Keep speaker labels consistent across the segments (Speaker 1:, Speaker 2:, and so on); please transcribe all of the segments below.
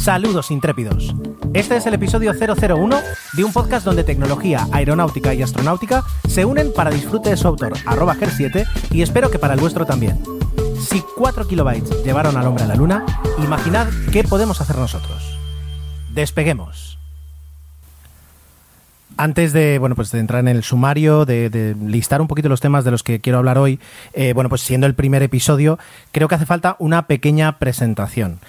Speaker 1: Saludos intrépidos. Este es el episodio 001 de un podcast donde tecnología, aeronáutica y astronáutica se unen para disfrute de su autor, arroba GER7, y espero que para el vuestro también. Si 4 kilobytes llevaron al hombre a la luna, imaginad qué podemos hacer nosotros. Despeguemos. Antes de, bueno, pues de entrar en el sumario, de, listar un poquito los temas de los que quiero hablar hoy, eh, bueno, pues siendo el primer episodio, creo que hace falta una pequeña presentación.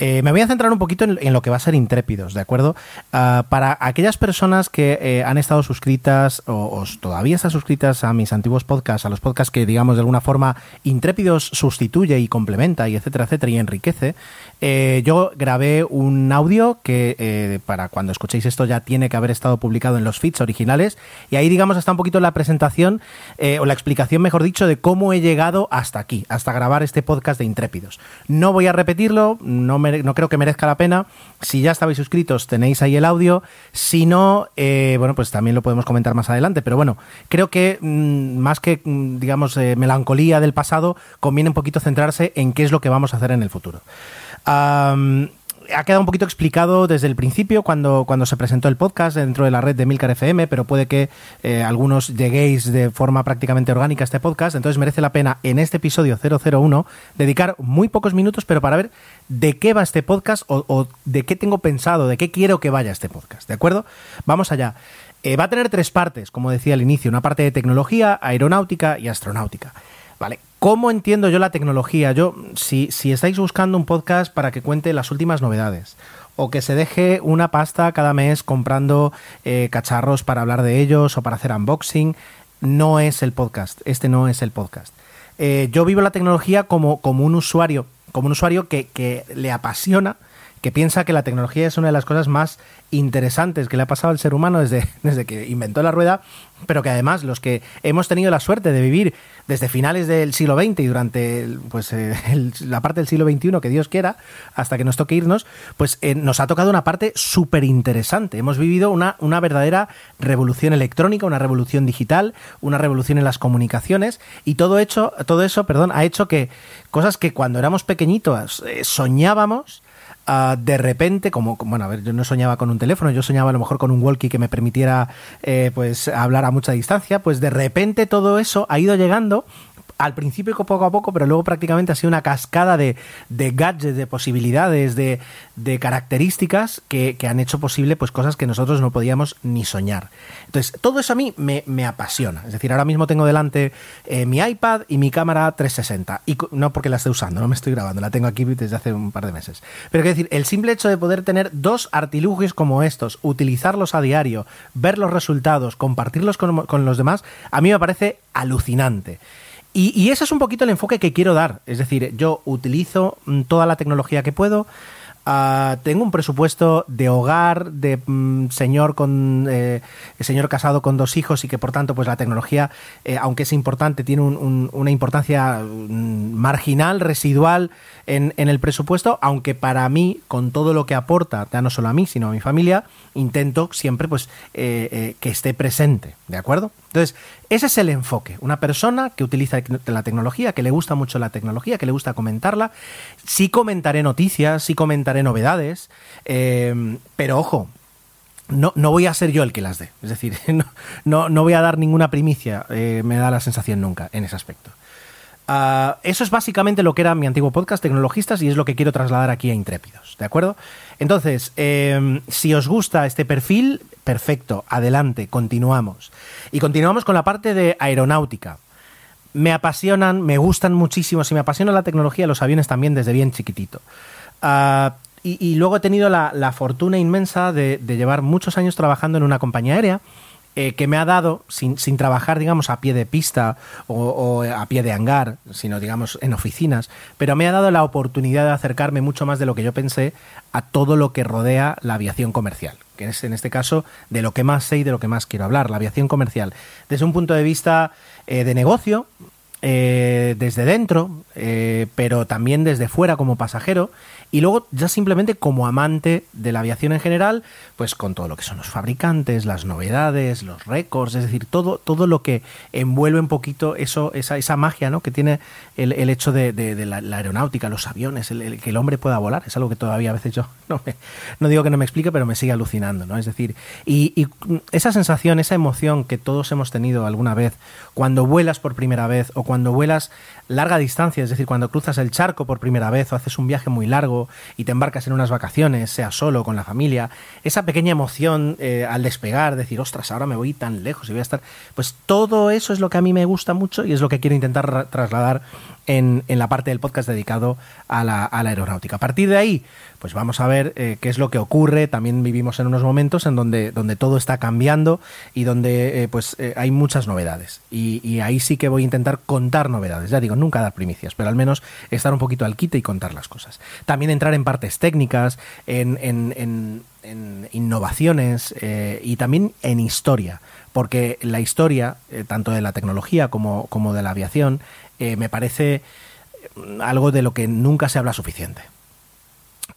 Speaker 1: Eh, me voy a centrar un poquito en, lo que va a ser Intrépidos, ¿de acuerdo? Uh, para aquellas personas que eh, han estado suscritas o, o, todavía están suscritas a mis antiguos podcasts, a los podcasts que, digamos, de alguna forma Intrépidos sustituye y complementa y etcétera, etcétera, y enriquece, eh, yo grabé un audio que para cuando escuchéis esto ya tiene que haber estado publicado en los feeds originales y ahí, digamos, está un poquito la presentación o la explicación, mejor dicho, de cómo he llegado hasta aquí, hasta grabar este podcast de Intrépidos. No voy a repetirlo, no me no creo que merezca la pena. Si ya estabais suscritos, tenéis ahí el audio. Si no, eh, bueno, pues también lo podemos comentar más adelante. Pero bueno, creo que mmm, más que, digamos, eh, melancolía del pasado, conviene un poquito centrarse en qué es lo que vamos a hacer en el futuro. Ha quedado un poquito explicado desde el principio cuando, cuando se presentó el podcast dentro de la red de Milcar FM, pero puede que eh, algunos lleguéis de forma prácticamente orgánica a este podcast, entonces merece la pena en este episodio 001 dedicar muy pocos minutos, pero para ver de qué va este podcast o, de qué tengo pensado, de qué quiero que vaya este podcast, ¿de acuerdo? Vamos allá. Eh, va a tener tres partes, como decía al inicio, una parte de tecnología, aeronáutica y astronáutica. Vale, ¿Cómo entiendo yo la tecnología? Yo, si, si estáis buscando un podcast para que cuente las últimas novedades, o que se deje una pasta cada mes comprando eh, cacharros para hablar de ellos o para hacer unboxing, no es el podcast. Este no es el podcast. Eh, yo vivo la tecnología como, como un usuario, como un usuario que, que le apasiona, que piensa que la tecnología es una de las cosas más interesantes que le ha pasado al ser humano desde, desde que inventó la rueda, pero que además los que hemos tenido la suerte de vivir desde finales del siglo XX y durante pues, eh, la parte del siglo XXI, que Dios quiera, hasta que nos toque irnos, pues eh, nos ha tocado una parte súper interesante. Hemos vivido una, una verdadera revolución electrónica, una revolución digital, una revolución en las comunicaciones y todo, hecho, todo eso perdón, ha hecho que cosas que cuando éramos pequeñitos eh, soñábamos, De repente, como, bueno, a ver, yo no soñaba con un teléfono, yo soñaba a lo mejor con un walkie que me permitiera eh, pues hablar a mucha distancia, pues de repente todo eso ha ido llegando al principio poco a poco, pero luego prácticamente ha sido una cascada de, gadgets, de posibilidades, de, características que, han hecho posible pues cosas que nosotros no podíamos ni soñar. Entonces, todo eso a mí me, apasiona. Es decir, ahora mismo tengo delante eh, mi iPad y mi cámara 360. Y no porque la esté usando, no me estoy grabando, la tengo aquí desde hace un par de meses. Pero quiero decir, el simple hecho de poder tener dos artilugios como estos, utilizarlos a diario, ver los resultados, compartirlos con los demás, a mí me parece alucinante. Y, ese es un poquito el enfoque que quiero dar. Es decir, yo utilizo toda la tecnología que puedo. Uh, tengo un presupuesto de hogar, de mm, señor con eh, señor casado con dos hijos y que por tanto, pues la tecnología, eh, aunque es importante, tiene un, una importancia mm, marginal, residual en, en, el presupuesto, aunque para mí, con todo lo que aporta, ya no solo a mí, sino a mi familia, intento siempre pues eh, que esté presente, ¿de acuerdo? Entonces, ese es el enfoque. Una persona que utiliza la tecnología, que le gusta mucho la tecnología, que le gusta comentarla. Sí comentaré noticias, sí comentaré novedades, eh, pero ojo, no, no, voy a ser yo el que las dé. Es decir, no, no, voy a dar ninguna primicia, eh, me da la sensación nunca en ese aspecto. Uh, eso es básicamente lo que era mi antiguo podcast, Tecnologistas, y es lo que quiero trasladar aquí a Intrépidos, ¿de acuerdo? Entonces, eh, si os gusta este perfil, perfecto, adelante, continuamos. Y continuamos con la parte de aeronáutica. Me apasionan, me gustan muchísimo, si me apasiona la tecnología, los aviones también desde bien chiquitito. Uh, y, luego he tenido la, fortuna inmensa de, llevar muchos años trabajando en una compañía aérea eh, que me ha dado, sin, sin, trabajar, digamos, a pie de pista o, a pie de hangar, sino, digamos, en oficinas, pero me ha dado la oportunidad de acercarme mucho más de lo que yo pensé a todo lo que rodea la aviación comercial, que es en este caso de lo que más sé y de lo que más quiero hablar, la aviación comercial. Desde un punto de vista eh, de negocio, eh, desde dentro, pero también desde fuera como pasajero, y luego ya simplemente como amante de la aviación en general, pues con todo lo que son los fabricantes, las novedades, los récords, es decir, todo, todo lo que envuelve un poquito eso, esa, esa magia ¿no? que tiene el, el hecho de, de, la, aeronáutica, los aviones, el, que el hombre pueda volar, es algo que todavía a veces yo no, me, no digo que no me explique, pero me sigue alucinando, ¿no? Es decir, y esa sensación, esa emoción que todos hemos tenido alguna vez cuando vuelas por primera vez o cuando vuelas larga distancia, es decir, cuando cruzas el charco por primera vez o haces un viaje muy largo y te embarcas en unas vacaciones, sea solo, con la familia, esa pequeña emoción eh, al despegar, decir, ostras, ahora me voy tan lejos y voy a estar, pues todo eso es lo que a mí me gusta mucho y es lo que quiero intentar trasladar en, la parte del podcast dedicado a la, a la, aeronáutica. A partir de ahí, pues vamos a ver eh, qué es lo que ocurre. También vivimos en unos momentos en donde, donde todo está cambiando y donde eh, pues eh, hay muchas novedades. Y, ahí sí que voy a intentar contar novedades. Ya digo, nunca dar primicias, pero al menos estar un poquito al quite y contar las cosas. También entrar en partes técnicas, en, en, innovaciones y también en historia porque la historia, tanto de la tecnología como, como de la aviación, eh, me parece algo de lo que nunca se habla suficiente.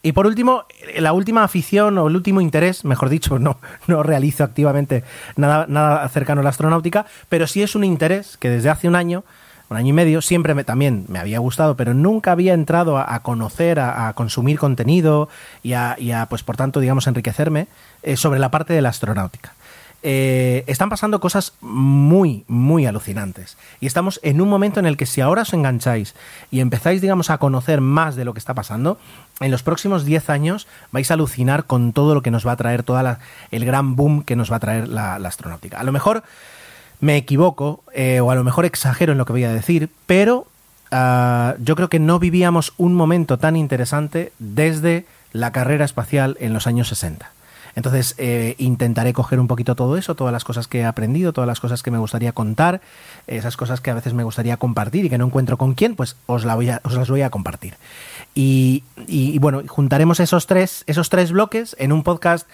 Speaker 1: Y por último, la última afición o el último interés, mejor dicho, no, no realizo activamente nada, nada cercano a la astronáutica, pero sí es un interés que desde hace un año, un año y medio, siempre me, también me había gustado, pero nunca había entrado a, conocer, a, consumir contenido y a, y a, pues por tanto, digamos, enriquecerme eh, sobre la parte de la astronáutica eh, están pasando cosas muy, muy alucinantes. Y estamos en un momento en el que si ahora os engancháis y empezáis, digamos, a conocer más de lo que está pasando, en los próximos 10 años vais a alucinar con todo lo que nos va a traer, todo el gran boom que nos va a traer la, la astronáutica. A lo mejor me equivoco eh, o a lo mejor exagero en lo que voy a decir, pero uh, yo creo que no vivíamos un momento tan interesante desde la carrera espacial en los años 60. Entonces eh, intentaré coger un poquito todo eso, todas las cosas que he aprendido, todas las cosas que me gustaría contar, esas cosas que a veces me gustaría compartir y que no encuentro con quién, pues os, la voy a, os las voy a compartir. Y, bueno, juntaremos esos tres, esos tres bloques en un podcast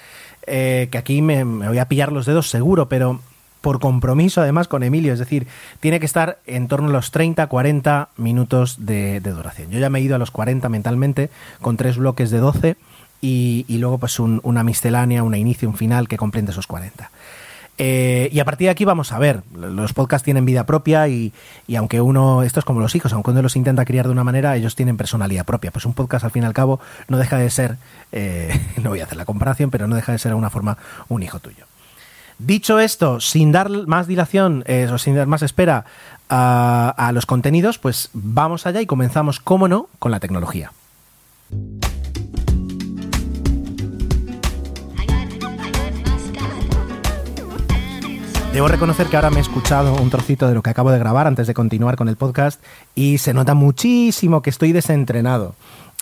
Speaker 1: eh, que aquí me, voy a pillar los dedos seguro, pero por compromiso además con Emilio, es decir, tiene que estar en torno a los 30, 40 minutos de, de, duración. Yo ya me he ido a los 40 mentalmente con tres bloques de 12 y, luego pues un, una miscelánea, una inicio, un final que complete esos 40. Eh, y a partir de aquí vamos a ver, los podcasts tienen vida propia y, y, aunque uno, esto es como los hijos, aunque uno los intenta criar de una manera, ellos tienen personalidad propia. Pues un podcast al fin y al cabo no deja de ser, eh, no voy a hacer la comparación, pero no deja de ser de alguna forma un hijo tuyo. Dicho esto, sin dar más dilación eh, o sin dar más espera a, a los contenidos, pues vamos allá y comenzamos, como no, con la tecnología. Debo reconocer que ahora me he escuchado un trocito de lo que acabo de grabar antes de continuar con el podcast y se nota muchísimo que estoy desentrenado.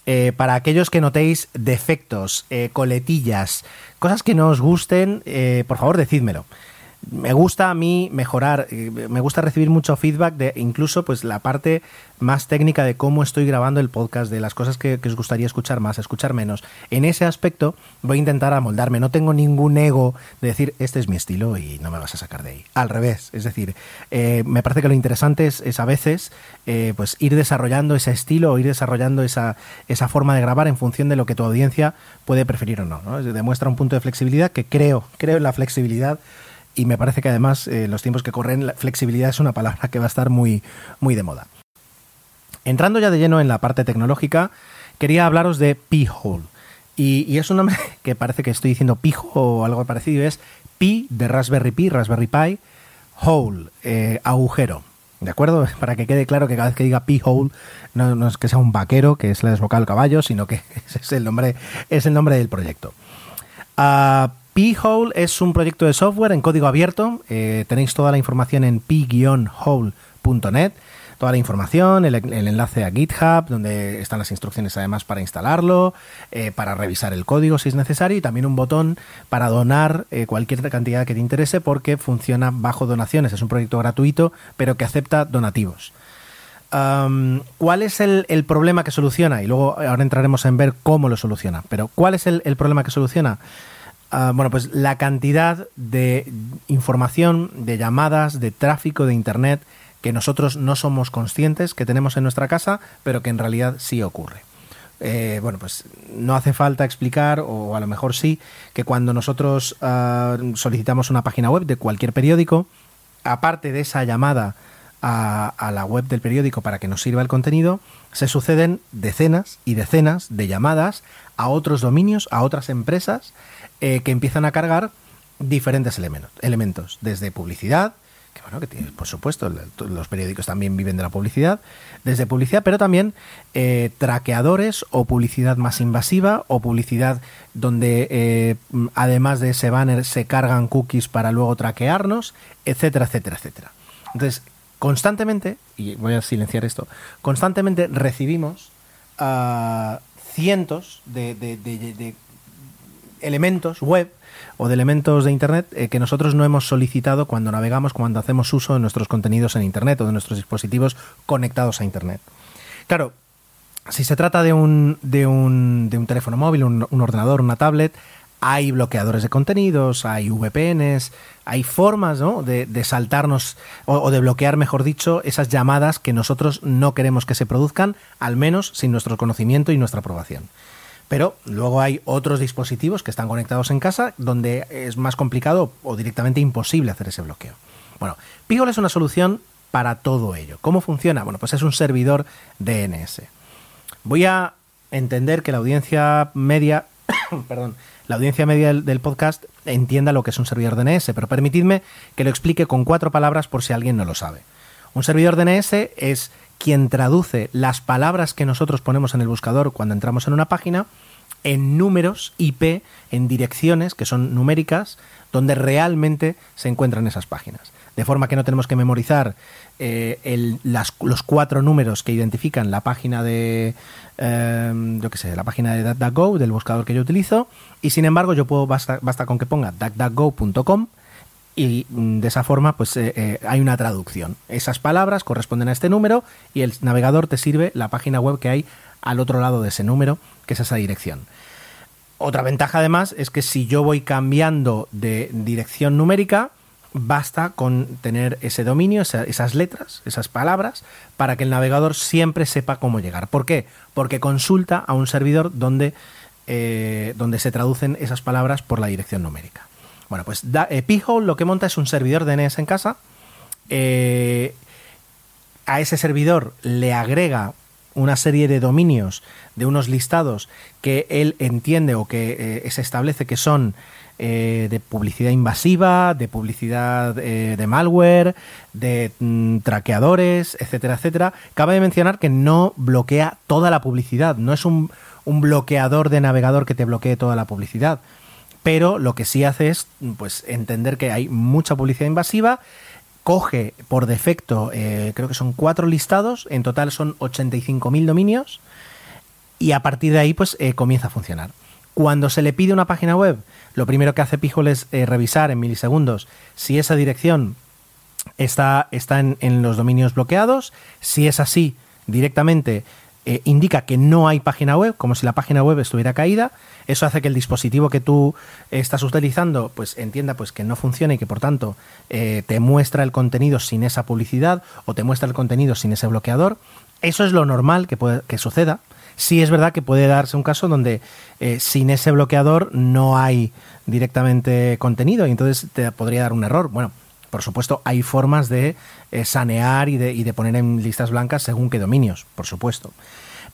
Speaker 1: Eh, para aquellos que notéis defectos, eh, coletillas, cosas que no os gusten, eh, por favor decídmelo me gusta a mí mejorar, me gusta recibir mucho feedback de incluso pues la parte más técnica de cómo estoy grabando el podcast, de las cosas que, os gustaría escuchar más, escuchar menos. En ese aspecto voy a intentar amoldarme, no tengo ningún ego de decir este es mi estilo y no me vas a sacar de ahí. Al revés, es decir, eh, me parece que lo interesante es, es a veces eh, pues ir desarrollando ese estilo o ir desarrollando esa, esa forma de grabar en función de lo que tu audiencia puede preferir o no. ¿no? Demuestra un punto de flexibilidad que creo, creo en la flexibilidad y me parece que además eh, los tiempos que corren la flexibilidad es una palabra que va a estar muy, muy de moda. Entrando ya de lleno en la parte tecnológica, quería hablaros de P-Hole. Y, y, es un nombre que parece que estoy diciendo pijo o algo parecido, es Pi de Raspberry Pi, Raspberry Pi, Hole, eh, agujero. ¿De acuerdo? Para que quede claro que cada vez que diga P-Hole no, es que sea un vaquero que es la desbocada del caballo, sino que ese es el nombre, es el nombre del proyecto. Uh, P-Hole es un proyecto de software en código abierto. Eh, tenéis toda la información en p-hole.net. toda la información, el, enlace a GitHub, donde están las instrucciones además para instalarlo, eh, para revisar el código si es necesario y también un botón para donar eh, cualquier cantidad que te interese porque funciona bajo donaciones. Es un proyecto gratuito, pero que acepta donativos. ¿Cuál es el, problema que soluciona? Y luego ahora entraremos en ver cómo lo soluciona. Pero ¿cuál es el problema que soluciona? Ah, bueno, pues la cantidad de información, de llamadas, de tráfico de Internet que nosotros no somos conscientes que tenemos en nuestra casa, pero que en realidad sí ocurre. Eh, bueno, pues no hace falta explicar, o a lo mejor sí, que cuando nosotros ah, solicitamos una página web de cualquier periódico, aparte de esa llamada a, a la web del periódico para que nos sirva el contenido, se suceden decenas y decenas de llamadas a otros dominios, a otras empresas, eh, que empiezan a cargar diferentes elementos, elementos desde publicidad, que bueno, que tiene, por supuesto, los periódicos también viven de la publicidad, desde publicidad, pero también eh, traqueadores o publicidad más invasiva o publicidad donde eh, además de ese banner se cargan cookies para luego traquearnos, etcétera, etcétera, etcétera. Entonces, constantemente, y voy a silenciar esto, constantemente recibimos ah, cientos de, de- de- de elementos web o de elementos de Internet eh, que nosotros no hemos solicitado cuando navegamos, cuando hacemos uso de nuestros contenidos en Internet o de nuestros dispositivos conectados a Internet. Claro, si se trata de un, de un, de un teléfono móvil, un, ordenador, una tablet, hay bloqueadores de contenidos, hay VPNs, hay formas ¿no? de, de saltarnos o de bloquear, mejor dicho, esas llamadas que nosotros no queremos que se produzcan, al menos sin nuestro conocimiento y nuestra aprobación. Pero luego hay otros dispositivos que están conectados en casa donde es más complicado o directamente imposible hacer ese bloqueo. Bueno, Pigol es una solución para todo ello. ¿Cómo funciona? Bueno, pues es un servidor DNS. Voy a entender que la audiencia media, perdón, la audiencia media del, del podcast entienda lo que es un servidor DNS, pero permitidme que lo explique con cuatro palabras por si alguien no lo sabe. Un servidor DNS es quien traduce las palabras que nosotros ponemos en el buscador cuando entramos en una página en números IP, en direcciones que son numéricas, donde realmente se encuentran esas páginas. De forma que no tenemos que memorizar eh, el- los cuatro números que identifican la página de, eh, yo qué sé, la página de DuckDuckGo, del buscador que yo utilizo, y sin embargo yo puedo, basta, basta con que ponga duckduckgo.com y mm, de esa forma pues eh, eh, hay una traducción. Esas palabras corresponden a este número y el navegador te sirve la página web que hay al otro lado de ese número, que es esa dirección. Otra ventaja además es que si yo voy cambiando de dirección numérica, basta con tener ese dominio, esa- esas letras, esas palabras, para que el navegador siempre sepa cómo llegar. ¿Por qué? Porque consulta a un servidor donde, eh, donde se traducen esas palabras por la dirección numérica. Bueno, pues da, eh, P-Hole lo que monta es un servidor DNS en casa. eh, a ese servidor le agrega una serie de dominios de unos listados que él entiende o que eh, se establece que son eh, de publicidad invasiva, de publicidad de malware, de mm, traqueadores, etcétera, etcétera. Cabe de mencionar que no bloquea toda la publicidad, no es un, un bloqueador de navegador que te bloquee toda la publicidad pero lo que sí hace es pues entender que hay mucha publicidad invasiva coge por defecto eh, creo que son cuatro listados en total son 85.000 dominios y a partir de ahí pues eh, comienza a funcionar. Cuando se le pide una página web lo primero que hace Pijol es eh, revisar en milisegundos si esa dirección está, está en, en los dominios bloqueados si es así directamente eh, indica que no hay página web, como si la página web estuviera caída. Eso hace que el dispositivo que tú estás utilizando pues entienda pues que no funciona y que por tanto eh, te muestra el contenido sin esa publicidad o te muestra el contenido sin ese bloqueador. Eso es lo normal que, puede, que suceda. Sí es verdad que puede darse un caso donde eh, sin ese bloqueador no hay directamente contenido y entonces te podría dar un error. Bueno, por supuesto, hay formas de eh, sanear y de, y de, poner en listas blancas según qué dominios, por supuesto.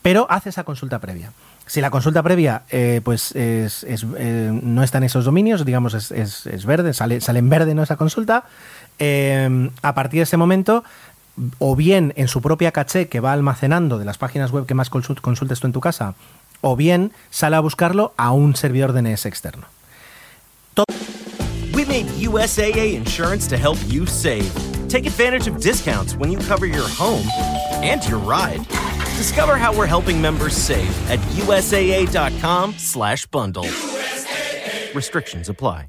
Speaker 1: Pero hace esa consulta previa. Si la consulta previa eh, pues es, es, eh, no está en esos dominios, digamos es, es verde, sale, en verde esa consulta, a partir de ese momento, o bien en su propia caché que va almacenando de las páginas web que más consultes tú en tu casa, o bien sale a buscarlo a un servidor DNS externo.
Speaker 2: We made USAA insurance to help you save. Take advantage of discounts when you cover your home and your ride. Discover how we're helping members save at usaa.com/bundle. Restrictions apply.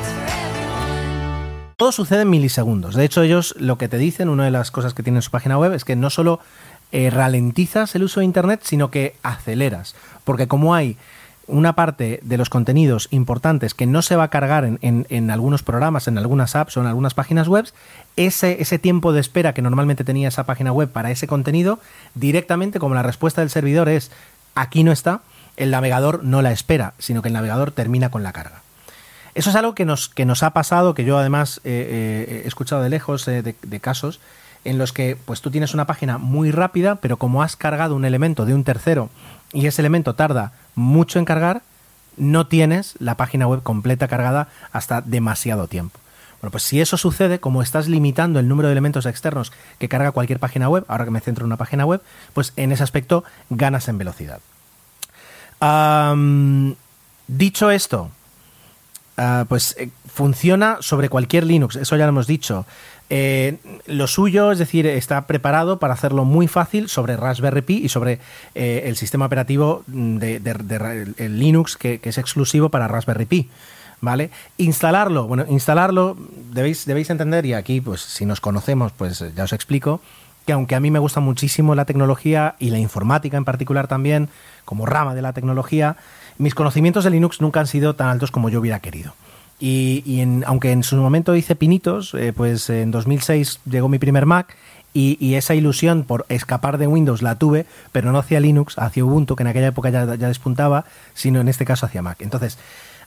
Speaker 1: Todo sucede en milisegundos. De hecho, ellos lo que te dicen, una de las cosas que tienen en su página web es que no solo eh, ralentizas el uso de Internet, sino que aceleras. Porque como hay una parte de los contenidos importantes que no se va a cargar en, algunos programas, en algunas apps o en algunas páginas web, ese tiempo de espera que normalmente tenía esa página web para ese contenido, directamente como la respuesta del servidor es aquí no está, el navegador no la espera, sino que el navegador termina con la carga. Eso es algo que nos, que nos ha pasado, que yo además eh, eh, he escuchado de lejos eh, de, casos en los que pues tú tienes una página muy rápida, pero como has cargado un elemento de un tercero y ese elemento tarda mucho en cargar, no tienes la página web completa cargada hasta demasiado tiempo. Bueno, pues si eso sucede, como estás limitando el número de elementos externos que carga cualquier página web, ahora que me centro en una página web, pues en ese aspecto ganas en velocidad. Dicho esto, Ah, pues eh, funciona sobre cualquier Linux, eso ya lo hemos dicho. Eh, lo suyo, es decir, está preparado para hacerlo muy fácil sobre Raspberry Pi y sobre eh, el sistema operativo de, Linux que, que es exclusivo para Raspberry Pi. ¿Vale? Instalarlo, bueno, instalarlo, debéis, debéis entender, y aquí, pues, si nos conocemos, pues ya os explico, que aunque a mí me gusta muchísimo la tecnología y la informática en particular también, como rama de la tecnología, mis conocimientos de Linux nunca han sido tan altos como yo hubiera querido. Y, aunque en su momento hice pinitos, eh, pues en 2006 llegó mi primer Mac y, esa ilusión por escapar de Windows la tuve, pero no hacia Linux, hacia Ubuntu, que en aquella época ya, ya despuntaba, sino en este caso hacia Mac. Entonces,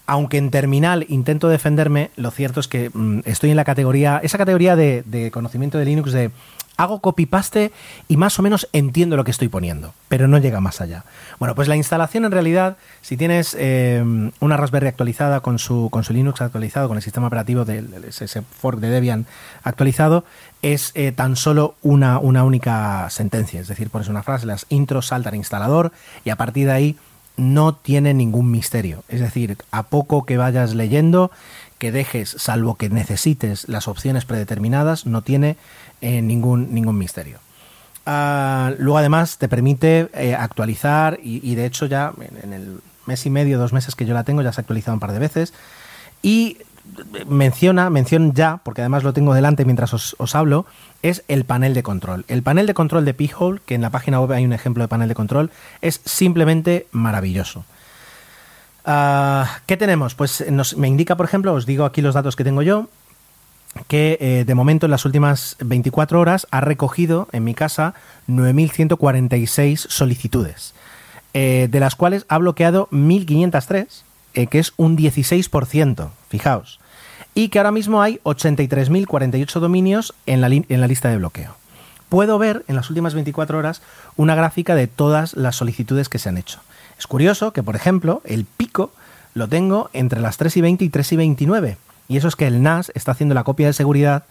Speaker 1: aunque en terminal intento defenderme, lo cierto es que mm, estoy en la categoría, esa categoría de conocimiento de Linux de hago copy-paste y más o menos entiendo lo que estoy poniendo, pero no llega más allá. Bueno, pues la instalación en realidad, si tienes eh, una Raspberry actualizada con su, con su Linux actualizado, con el sistema operativo ese ese fork de Debian actualizado, es eh, tan solo una, una única sentencia, es decir, pones una frase, las intros salta al instalador y a partir de ahí no tiene ningún misterio. Es decir, a poco que vayas leyendo, que dejes, salvo que necesites las opciones predeterminadas, no tiene eh, ningún, ningún misterio. Ah, luego además te permite eh, actualizar y, de hecho ya en, el mes y medio, dos meses que yo la tengo, ya se ha actualizado un par de veces. Y menciona, mención ya, porque además lo tengo delante mientras os, hablo, es el panel de control. El panel de control de P-Hole, que en la página web hay un ejemplo de panel de control, es simplemente maravilloso. Ah, ¿Qué tenemos? Pues nos- me indica, por ejemplo, os digo aquí los datos que tengo yo, que eh, de momento en las últimas 24 horas ha recogido en mi casa 9.146 solicitudes, eh, de las cuales ha bloqueado 1.503, eh, que es un 16%, fijaos, y que ahora mismo hay 83.048 dominios en la, en la lista de bloqueo. Puedo ver en las últimas 24 horas una gráfica de todas las solicitudes que se han hecho. Es curioso que, por ejemplo, el pico lo tengo entre las 3 y 20 y 3 y 29. Y eso es que el NAS está haciendo la copia de seguridad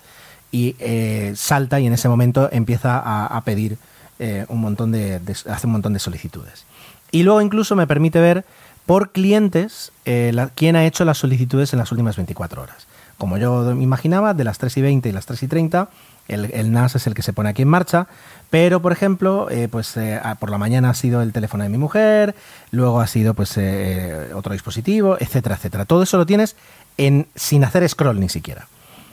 Speaker 1: y eh, salta y en ese momento empieza a, pedir eh, un montón de, hace un montón de solicitudes. Y luego incluso me permite ver por clientes eh, quién ha hecho las solicitudes en las últimas 24 horas. Como yo me imaginaba, de las 3 y 20 y las 3 y 30, el, NAS es el que se pone aquí en marcha, pero por ejemplo, pues por la mañana ha sido el teléfono de mi mujer, luego ha sido pues otro dispositivo, etcétera, etcétera. Todo eso lo tienes en, sin hacer scroll ni siquiera.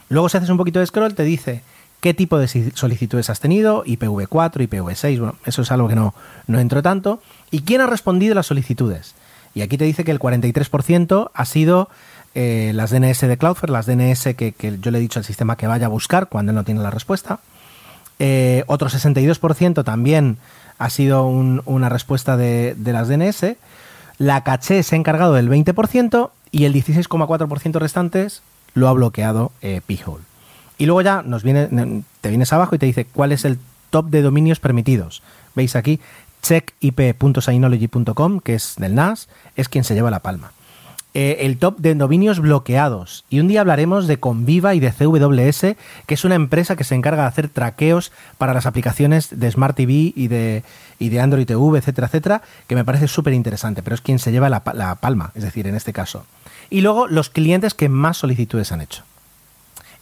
Speaker 1: Luego si haces un poquito de scroll te dice qué tipo de solicitudes has tenido, IPv4, IPv6, bueno, eso es algo que no, no entro tanto, y quién ha respondido las solicitudes. Y aquí te dice que el 43% ha sido eh, las DNS de Cloudflare, las DNS que, que yo le he dicho al sistema que vaya a buscar cuando no tiene la respuesta. Eh, otro 62% también ha sido un- una respuesta de, de las DNS. La caché se ha encargado del 20% y el 16,4% restantes lo ha bloqueado eh, P-Hole. Y luego ya nos viene, te vienes abajo y te dice cuál es el top de dominios permitidos. Veis aquí, checkip.synology.com, que es del NAS, es quien se lleva la palma. Eh, el top de dominios bloqueados. Y un día hablaremos de Conviva y de CWS, que es una empresa que se encarga de hacer traqueos para las aplicaciones de Smart TV y de, y de Android TV, etcétera, etcétera, que me parece súper interesante, pero es quien se lleva la, palma, es decir, en este caso. Y luego los clientes que más solicitudes han hecho.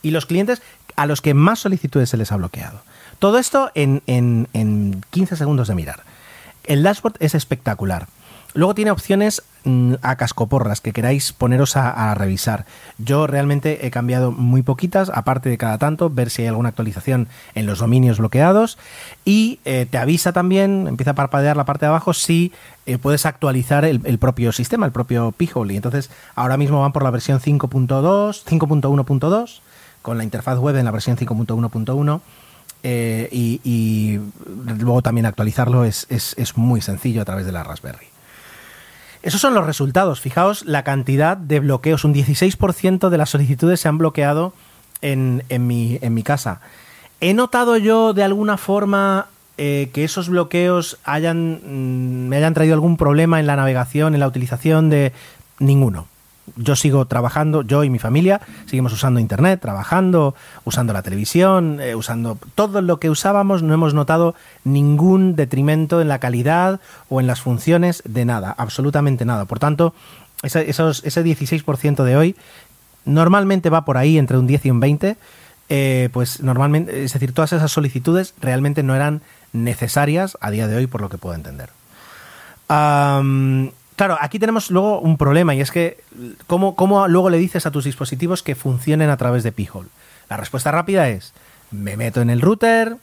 Speaker 1: Y los clientes a los que más solicitudes se les ha bloqueado. Todo esto en, en, en 15 segundos de mirar. El dashboard es espectacular. Luego tiene opciones mm, a cascoporras que queráis poneros a, revisar. Yo realmente he cambiado muy poquitas, aparte de cada tanto, ver si hay alguna actualización en los dominios bloqueados. Y eh, te avisa también, empieza a parpadear la parte de abajo, si eh, puedes actualizar el, propio sistema, el propio P-Hole. Y entonces ahora mismo van por la versión 5.2, 5.1.2, con la interfaz web en la versión 5.1.1. Eh, y, luego también actualizarlo es, es muy sencillo a través de la Raspberry. Esos son los resultados. Fijaos la cantidad de bloqueos. Un 16% de las solicitudes se han bloqueado en, mi, en mi, casa. ¿He notado yo de alguna forma eh, que esos bloqueos hayan, mm, me hayan traído algún problema en la navegación, en la utilización de ninguno? Yo sigo trabajando, yo y mi familia seguimos usando Internet, trabajando, usando la televisión, eh, usando todo lo que usábamos, no hemos notado ningún detrimento en la calidad o en las funciones de nada, absolutamente nada. Por tanto, ese, esos, ese 16% de hoy normalmente va por ahí entre un 10 y un 20, eh, pues normalmente, es decir, todas esas solicitudes realmente no eran necesarias a día de hoy, por lo que puedo entender. Claro, aquí tenemos luego un problema y es que ¿cómo, ¿cómo, luego le dices a tus dispositivos que funcionen a través de P-Hole? La respuesta rápida es, me meto en el router,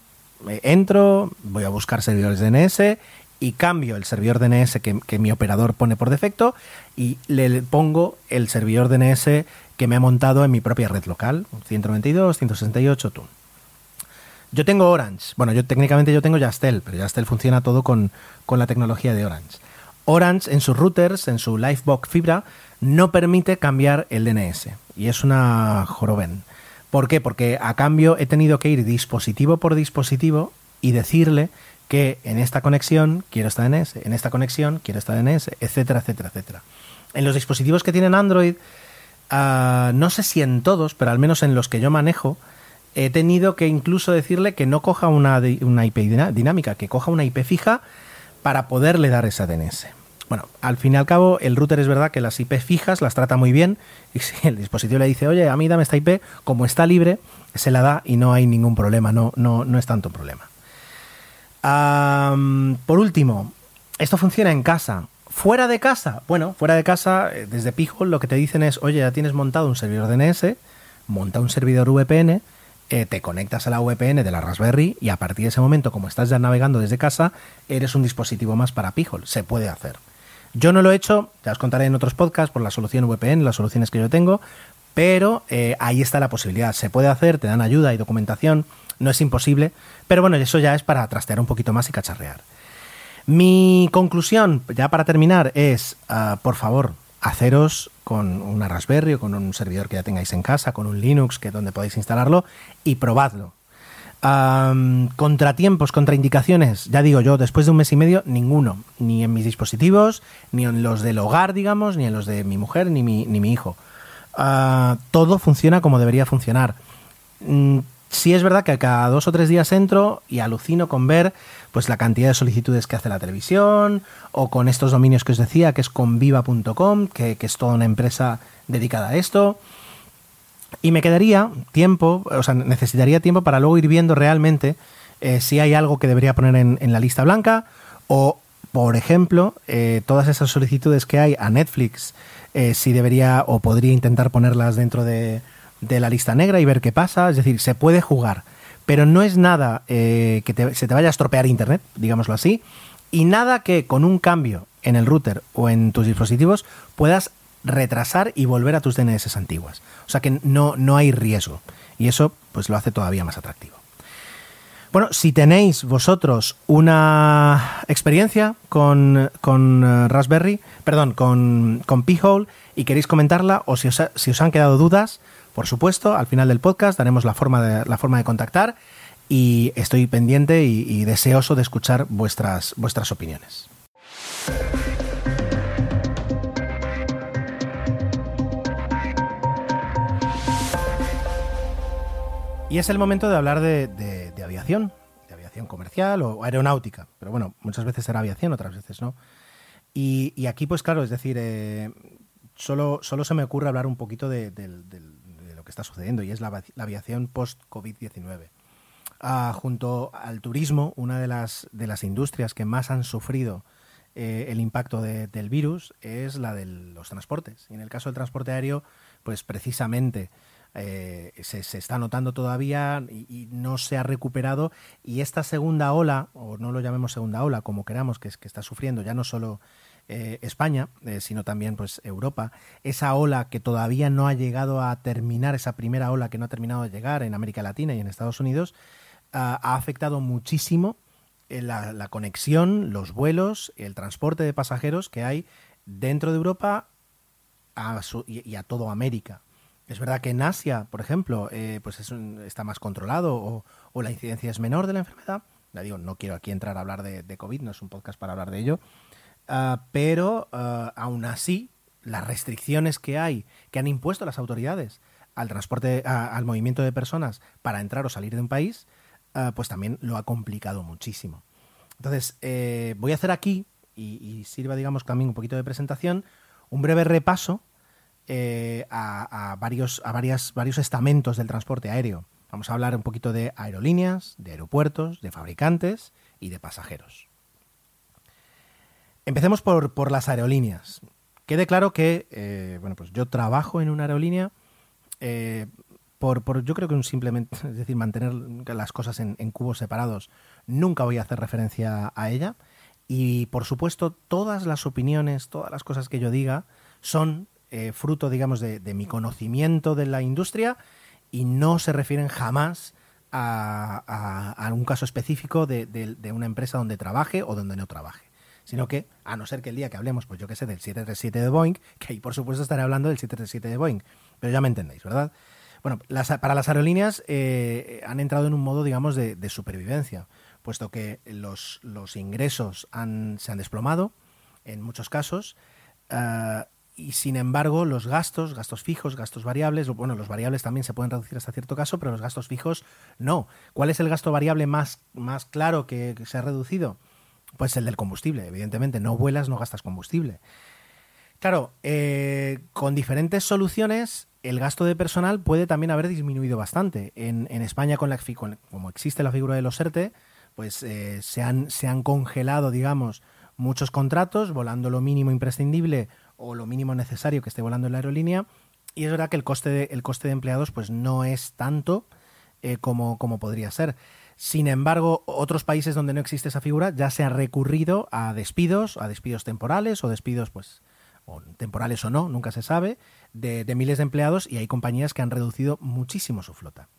Speaker 1: entro, voy a buscar servidores DNS y cambio el servidor DNS que, mi operador pone por defecto y le pongo el servidor DNS que me ha montado en mi propia red local, 192, 168, TUN. Yo tengo Orange. Bueno, yo técnicamente yo tengo Yastel, pero Yastel funciona todo con, con la tecnología de Orange. Orange en sus routers, en su Livebox Fibra, no permite cambiar el DNS. Y es una joroben. ¿Por qué? Porque a cambio he tenido que ir dispositivo por dispositivo y decirle que en esta conexión quiero esta DNS, en esta conexión quiero esta DNS, etcétera, etcétera, etcétera. En los dispositivos que tienen Android, ah, no sé si en todos, pero al menos en los que yo manejo, he tenido que incluso decirle que no coja una, una IP dinámica, que coja una IP fija para poderle dar esa DNS. Bueno, al fin y al cabo, el router es verdad que las IP fijas las trata muy bien y si el dispositivo le dice, oye, a mí dame esta IP, como está libre, se la da y no hay ningún problema, no, no, no es tanto problema. por último, esto funciona en casa. Fuera de casa, bueno, fuera de casa, eh, desde Pijol lo que te dicen es, oye, ya tienes montado un servidor DNS, monta un servidor VPN, eh, te conectas a la VPN de la Raspberry y a partir de ese momento, como estás ya navegando desde casa, eres un dispositivo más para Pijol. Se puede hacer. Yo no lo he hecho, te las contaré en otros podcasts por la solución VPN, las soluciones que yo tengo, pero eh, ahí está la posibilidad. Se puede hacer, te dan ayuda y documentación, no es imposible, pero bueno, eso ya es para trastear un poquito más y cacharrear. Mi conclusión, ya para terminar, es, ah, por favor, haceros con una Raspberry o con un servidor que ya tengáis en casa, con un Linux que donde podéis instalarlo y probadlo. contratiempos, contraindicaciones, ya digo yo, después de un mes y medio, ninguno, ni en mis dispositivos, ni en los del hogar, digamos, ni en los de mi mujer, ni mi, ni mi hijo. Ah, todo funciona como debería funcionar. Mm, sí es verdad que cada dos o tres días entro y alucino con ver pues la cantidad de solicitudes que hace la televisión o con estos dominios que os decía, que es conviva.com, que, que es toda una empresa dedicada a esto. Y me quedaría tiempo, o sea, necesitaría tiempo para luego ir viendo realmente eh, si hay algo que debería poner en, la lista blanca o, por ejemplo, eh, todas esas solicitudes que hay a Netflix, eh, si debería o podría intentar ponerlas dentro de, de la lista negra y ver qué pasa. Es decir, se puede jugar pero no es nada eh, que se te vaya a estropear Internet, digámoslo así, y nada que con un cambio en el router o en tus dispositivos puedas retrasar y volver a tus DNS antiguas. O sea que no, no hay riesgo. Y eso pues lo hace todavía más atractivo. Bueno, si tenéis vosotros una experiencia con, con eh, Raspberry, perdón, con, con P-Hole y queréis comentarla o si os, si os han quedado dudas, Por supuesto, al final del podcast daremos la forma de, la forma de contactar y estoy pendiente y, deseoso de escuchar vuestras, vuestras opiniones. Y es el momento de hablar de, aviación, de aviación comercial o aeronáutica. Pero bueno, muchas veces será aviación, otras veces no. Y, aquí, pues claro, es decir, eh, solo, solo se me ocurre hablar un poquito de, del- que está sucediendo y es la, avi- la aviación post-COVID-19. Ah, junto al turismo, una de las, de las industrias que más han sufrido eh, el impacto de- del virus es la de los transportes. Y en el caso del transporte aéreo, pues precisamente eh, se, está notando todavía y, no se ha recuperado. Y esta segunda ola, o no lo llamemos segunda ola, como queramos, que está sufriendo ya no solo eh, España, eh, sino también pues Europa, esa ola que todavía no ha llegado a terminar, esa primera ola que no ha terminado de llegar en América Latina y en Estados Unidos, ah, ha afectado muchísimo eh, la, la conexión, los vuelos, el transporte de pasajeros que hay dentro de Europa y, a todo América. Es verdad que en Asia, por ejemplo, pues está más controlado o, la incidencia es menor de la enfermedad. Ya digo, no quiero aquí entrar a hablar de COVID, no es un podcast para hablar de ello. Ah, pero ah, aún así, las restricciones que hay, que han impuesto las autoridades al transporte, a- al movimiento de personas para entrar o salir de un país, ah, pues también lo ha complicado muchísimo. Entonces, eh, voy a hacer aquí, y, y sirva, digamos, también un poquito de presentación, un breve repaso eh, a, a varios, a varias, varios estamentos del transporte aéreo. Vamos a hablar un poquito de aerolíneas, de aeropuertos, de fabricantes y de pasajeros. Empecemos por, las aerolíneas. Quede claro que, eh, bueno, pues yo trabajo en una aerolínea eh, por, yo creo que simplemente, es decir, mantener las cosas en, cubos separados, nunca voy a hacer referencia a ella. Y por supuesto, todas las opiniones, todas las cosas que yo diga son eh, fruto, digamos, de, mi conocimiento de la industria y no se refieren jamás a, a- un caso específico de una empresa donde trabaje o donde no trabaje. Sino que, a no ser que el día que hablemos, pues yo qué sé, del 737 de Boeing, que ahí por supuesto estaré hablando del 737 de Boeing, pero ya me entendéis, ¿verdad? Bueno, las- para las aerolíneas eh, han entrado en un modo, digamos, de, supervivencia, puesto que los, los ingresos han- se han desplomado en muchos casos, ah, y sin embargo los gastos, gastos fijos, gastos variables, bueno, los variables también se pueden reducir hasta cierto caso, pero los gastos fijos no. ¿Cuál es el gasto variable más, más claro que se ha reducido? Pues el del combustible, evidentemente. No vuelas, no gastas combustible. Claro, eh, con diferentes soluciones, el gasto de personal puede también haber disminuido bastante. En, España, con la, como existe la figura de los ERTE, pues eh, se, han, se han congelado, digamos, muchos contratos, volando lo mínimo imprescindible o lo mínimo necesario que esté volando en la aerolínea. Y es verdad que el coste de, el coste de empleados pues no es tanto eh, como, como podría ser. Sin embargo, otros países donde no existe esa figura ya se ha recurrido a despidos, a despidos temporales o despidos, pues, o temporales o no, nunca se sabe, de, miles de empleados y hay compañías que han reducido muchísimo su flota.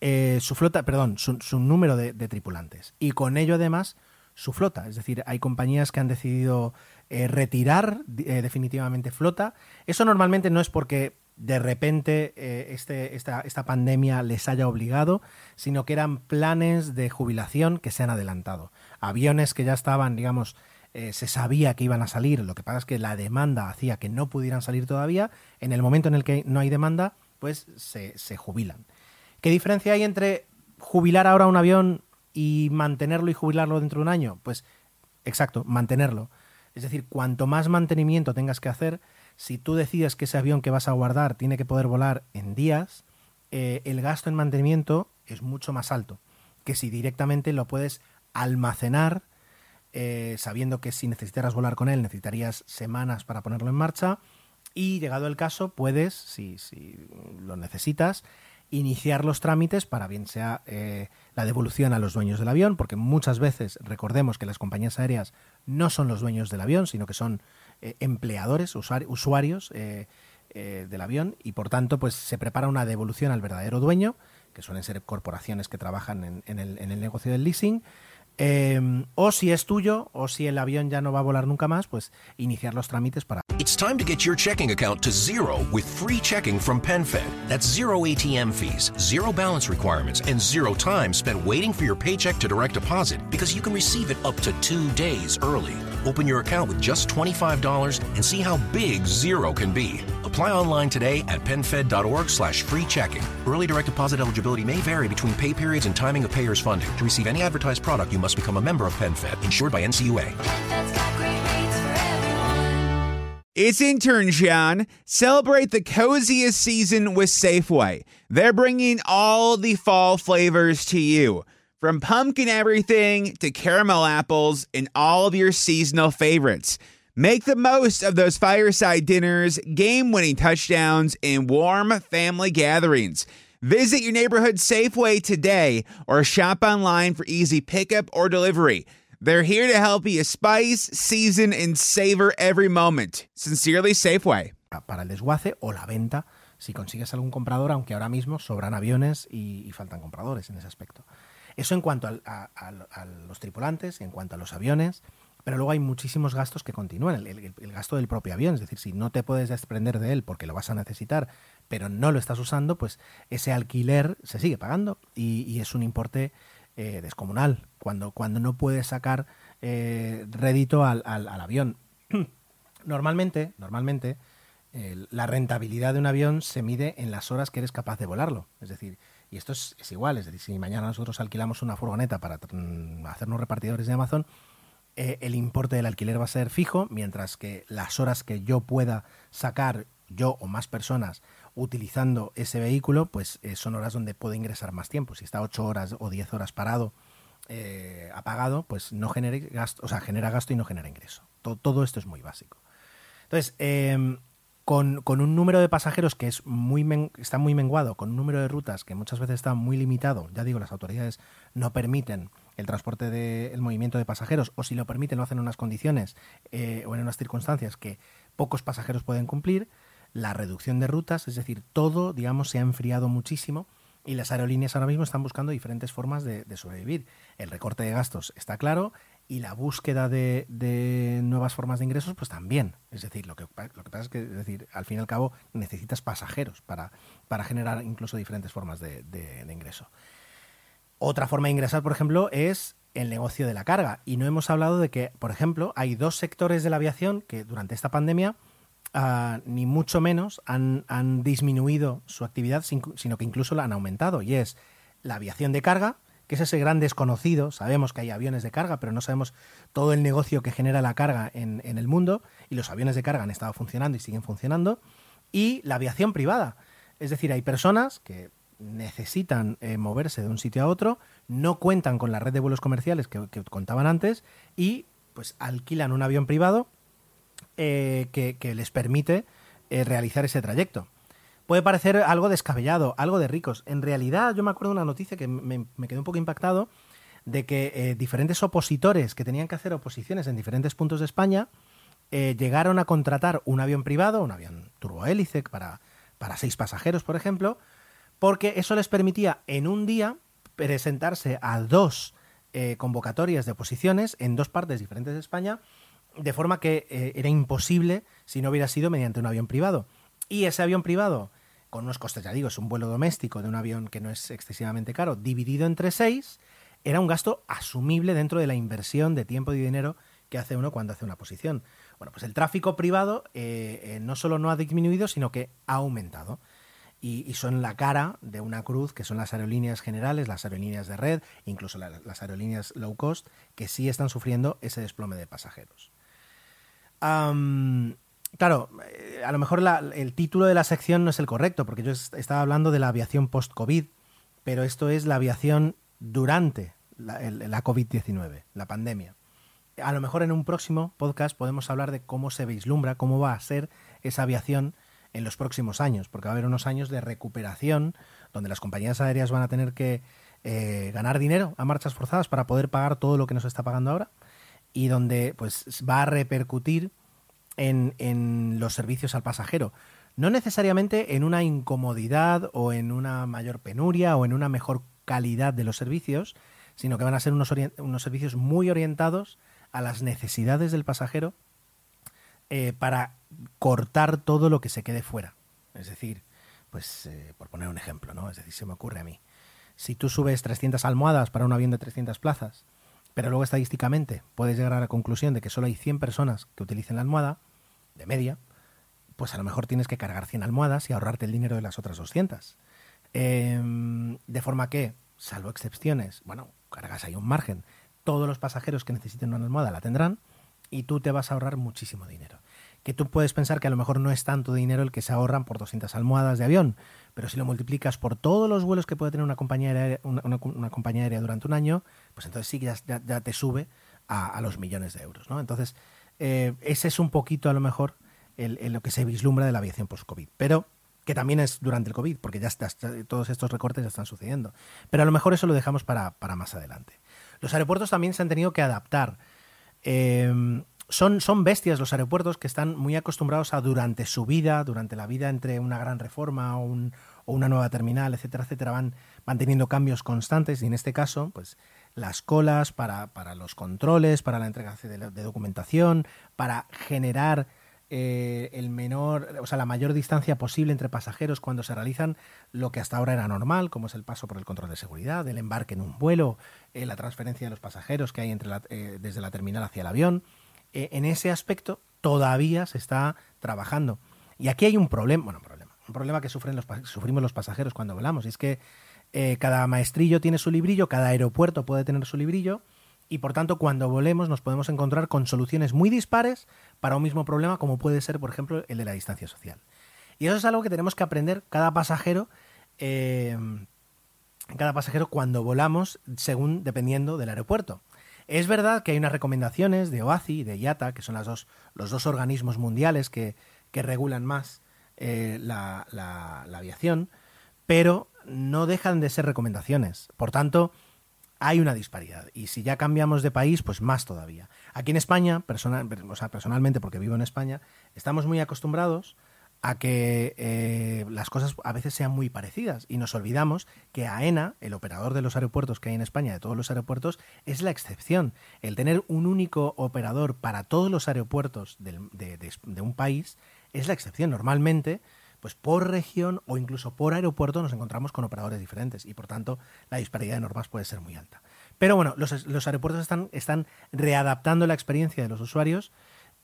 Speaker 1: Eh, su flota, perdón, su, número de, de tripulantes. Y con ello además su flota. Es decir, hay compañías que han decidido eh, retirar eh, definitivamente flota. Eso normalmente no es porque de repente eh, este, esta, esta pandemia les haya obligado, sino que eran planes de jubilación que se han adelantado. Aviones que ya estaban, digamos, eh, se sabía que iban a salir, lo que pasa es que la demanda hacía que no pudieran salir todavía. En el momento en el que no hay demanda, pues se, se jubilan. ¿Qué diferencia hay entre jubilar ahora un avión y mantenerlo y jubilarlo dentro de un año? Pues exacto, mantenerlo. Es decir, cuanto más mantenimiento tengas que hacer, si tú decides que ese avión que vas a guardar tiene que poder volar en días, eh, el gasto en mantenimiento es mucho más alto que si directamente lo puedes almacenar, eh, sabiendo que si necesitaras volar con él necesitarías semanas para ponerlo en marcha. Y llegado el caso puedes, si, si lo necesitas, iniciar los trámites para bien sea eh, la devolución a los dueños del avión, porque muchas veces recordemos que las compañías aéreas no son los dueños del avión, sino que son eh, empleadores, usuari- usuarios eh, eh, del avión, y por tanto pues se prepara una devolución al verdadero dueño, que suelen ser corporaciones que trabajan en, el, en el negocio del leasing, Eh, o si es tuyo, o si el avión ya no va a volar nunca más, pues iniciar los trámites para...
Speaker 3: It's time to get your checking account to zero with free checking from PenFed. That's zero ATM fees, zero balance requirements, and zero time spent waiting for your paycheck to direct deposit because you can receive it up to two days early. Open your account with just $25 and see how big zero can be. Apply online today at PenFed.org slash free checking. Early direct deposit eligibility may vary between pay periods and timing of payer's funding. To receive any advertised product, you must become a member of PenFed, insured by NCUA.
Speaker 4: It's Internshon. Celebrate the coziest season with Safeway. They're bringing all the fall flavors to you. From pumpkin everything to caramel apples and all of your seasonal favorites. Make the most of those fireside dinners, game winning touchdowns, and warm family gatherings. Visit your neighborhood Safeway today or shop online for easy pickup or delivery. They're here to help you spice, season, and savor every moment. Sincerely, Safeway.
Speaker 1: para el desguace o la venta si consigues algún comprador, aunque ahora mismo sobran aviones y, y faltan compradores en ese aspecto. Eso en cuanto a, los tripulantes, en cuanto a los aviones, pero luego hay muchísimos gastos que continúan. El, gasto del propio avión, es decir, si no te puedes desprender de él porque lo vas a necesitar, pero no lo estás usando, pues ese alquiler se sigue pagando y, es un importe eh, descomunal cuando, cuando no puedes sacar eh, rédito al, al- al avión. Normalmente, normalmente, la rentabilidad de un avión se mide en las horas que eres capaz de volarlo. Es decir, y esto es, es igual, es decir, si mañana nosotros alquilamos una furgoneta para mm, hacernos repartidores de Amazon, eh, el importe del alquiler va a ser fijo, mientras que las horas que yo pueda sacar, yo o más personas, utilizando ese vehículo, pues eh, son horas donde puedo ingresar más tiempo. Si está 8 horas o 10 horas parado, eh, apagado, pues no genere gasto, o sea, genera gasto y no genera ingreso. To- todo esto es muy básico. Entonces, eh, con, con un número de pasajeros que es muy men- está muy menguado, con un número de rutas que muchas veces está muy limitado, ya digo, las autoridades no permiten el transporte del movimiento de pasajeros, o si lo permiten, lo hacen en unas condiciones eh, o en unas circunstancias que pocos pasajeros pueden cumplir, la reducción de rutas, es decir, todo, digamos, se ha enfriado muchísimo y las aerolíneas ahora mismo están buscando diferentes formas de, de sobrevivir. El recorte de gastos está claro y la búsqueda de, de nuevas formas de ingresos, pues también. Es decir, lo que, lo que pasa es que, es decir, al fin y al cabo, necesitas pasajeros para, para generar incluso diferentes formas de, de- ingreso. Otra forma de ingresar, por ejemplo, es el negocio de la carga. Y no hemos hablado de que, por ejemplo, hay dos sectores de la aviación que durante esta pandemia ah, ni mucho menos han, han disminuido su actividad, sin- sino que incluso la han aumentado. Y es la aviación de carga, que es ese gran desconocido. Sabemos que hay aviones de carga, pero no sabemos todo el negocio que genera la carga en, en el mundo. Y los aviones de carga han estado funcionando y siguen funcionando. Y la aviación privada. Es decir, hay personas que necesitan eh, moverse de un sitio a otro, no cuentan con la red de vuelos comerciales que, contaban antes y pues alquilan un avión privado eh, que, que les permite eh, realizar ese trayecto. Puede parecer algo descabellado, algo de ricos. En realidad, yo me acuerdo de una noticia que me, quedé un poco impactado de que eh, diferentes opositores que tenían que hacer oposiciones en diferentes puntos de España eh, llegaron a contratar un avión privado, un avión turbohélice para, para seis pasajeros, por ejemplo, porque eso les permitía en un día presentarse a dos eh, convocatorias de oposiciones en dos partes diferentes de España, de forma que era imposible si no hubiera sido mediante un avión privado. Y ese avión privado, con unos costes, ya digo, es un vuelo doméstico de un avión que no es excesivamente caro, dividido entre seis, era un gasto asumible dentro de la inversión de tiempo y dinero que hace uno cuando hace una posición. Bueno, pues el tráfico privado eh, eh, no solo no ha disminuido, sino que ha aumentado. Y, son la cara de una cruz que son las aerolíneas generales, las aerolíneas de red, incluso la- las aerolíneas low cost, que sí están sufriendo ese desplome de pasajeros. Am, claro, eh, a lo mejor la- el título de la sección no es el correcto, porque yo est- estaba hablando de la aviación post-COVID, pero esto es la aviación durante la, la COVID-19, la pandemia. A lo mejor en un próximo podcast podemos hablar de cómo se vislumbra, cómo va a ser esa aviación en los próximos años, porque va a haber unos años de recuperación donde las compañías aéreas van a tener que eh, ganar dinero a marchas forzadas para poder pagar todo lo que nos está pagando ahora y donde pues va a repercutir en, en los servicios al pasajero. No necesariamente en una incomodidad o en una mayor penuria o en una mejor calidad de los servicios, sino que van a ser unos, unos servicios muy orientados a las necesidades del pasajero eh, para cortar todo lo que se quede fuera. Es decir, pues eh, por poner un ejemplo, ¿no? Es decir, se me ocurre a mí. Si tú subes 300 almohadas para un avión de 300 plazas, pero luego estadísticamente puedes llegar a la conclusión de que solo hay 100 personas que utilicen la almohada, de media, pues a lo mejor tienes que cargar 100 almohadas y ahorrarte el dinero de las otras 200. Em, de forma que, salvo excepciones, bueno, cargas ahí un margen. Todos los pasajeros que necesiten una almohada la tendrán y tú te vas a ahorrar muchísimo dinero. Que tú puedes pensar que a lo mejor no es tanto dinero el que se ahorran por 200 almohadas de avión, pero si lo multiplicas por todos los vuelos que puede tener una compañía aérea, una, compañía aérea durante un año, pues entonces sí que ya, te sube a, los millones de euros. ¿no? Entonces, eh, ese es un poquito a lo mejor el, lo que se vislumbra de la aviación post-COVID. Pero que también es durante el COVID, porque ya todos estos recortes ya están sucediendo. Pero a lo mejor eso lo dejamos para, más adelante. Los aeropuertos también se han tenido que adaptar. Em, son, son bestias los aeropuertos que están muy acostumbrados a durante su vida, durante la vida entre una gran reforma o, una nueva terminal, etcétera, etcétera, van, van teniendo cambios constantes y en este caso, pues las colas para, los controles, para la entrega de, documentación, para generar eh, el menor, o sea, la mayor distancia posible entre pasajeros cuando se realizan lo que hasta ahora era normal, como es el paso por el control de seguridad, el embarque en un vuelo, eh, la transferencia de los pasajeros que hay entre eh, desde la terminal hacia el avión. En ese aspecto todavía se está trabajando. Y aquí hay un problema, bueno, un problema, un problema que sufren los, sufrimos los pasajeros cuando volamos, y es que cada maestrillo tiene su librillo, cada aeropuerto puede tener su librillo, y por tanto cuando volemos nos podemos encontrar con soluciones muy dispares para un mismo problema como puede ser por ejemplo el de la distancia social. Y eso es algo que tenemos que aprender cada pasajero, eh, cada pasajero cuando volamos según dependiendo del aeropuerto. Es verdad que hay unas recomendaciones de OACI y de IATA, que son las dos, los dos organismos mundiales que, regulan más eh, la, la aviación, pero no dejan de ser recomendaciones. Por tanto, hay una disparidad. Y si ya cambiamos de país, pues más todavía. Aquí en España, o sea, personalmente, porque vivo en España, estamos muy acostumbrados que eh, las cosas a veces sean muy parecidas y nos olvidamos que AENA, el operador de los aeropuertos que hay en España, de todos los aeropuertos, es la excepción. El tener un único operador para todos los aeropuertos de, de un país es la excepción. Normalmente pues por región o incluso por aeropuerto nos encontramos con operadores diferentes y por tanto la disparidad de normas puede ser muy alta. Pero bueno, los, aeropuertos están, están, readaptando la experiencia de los usuarios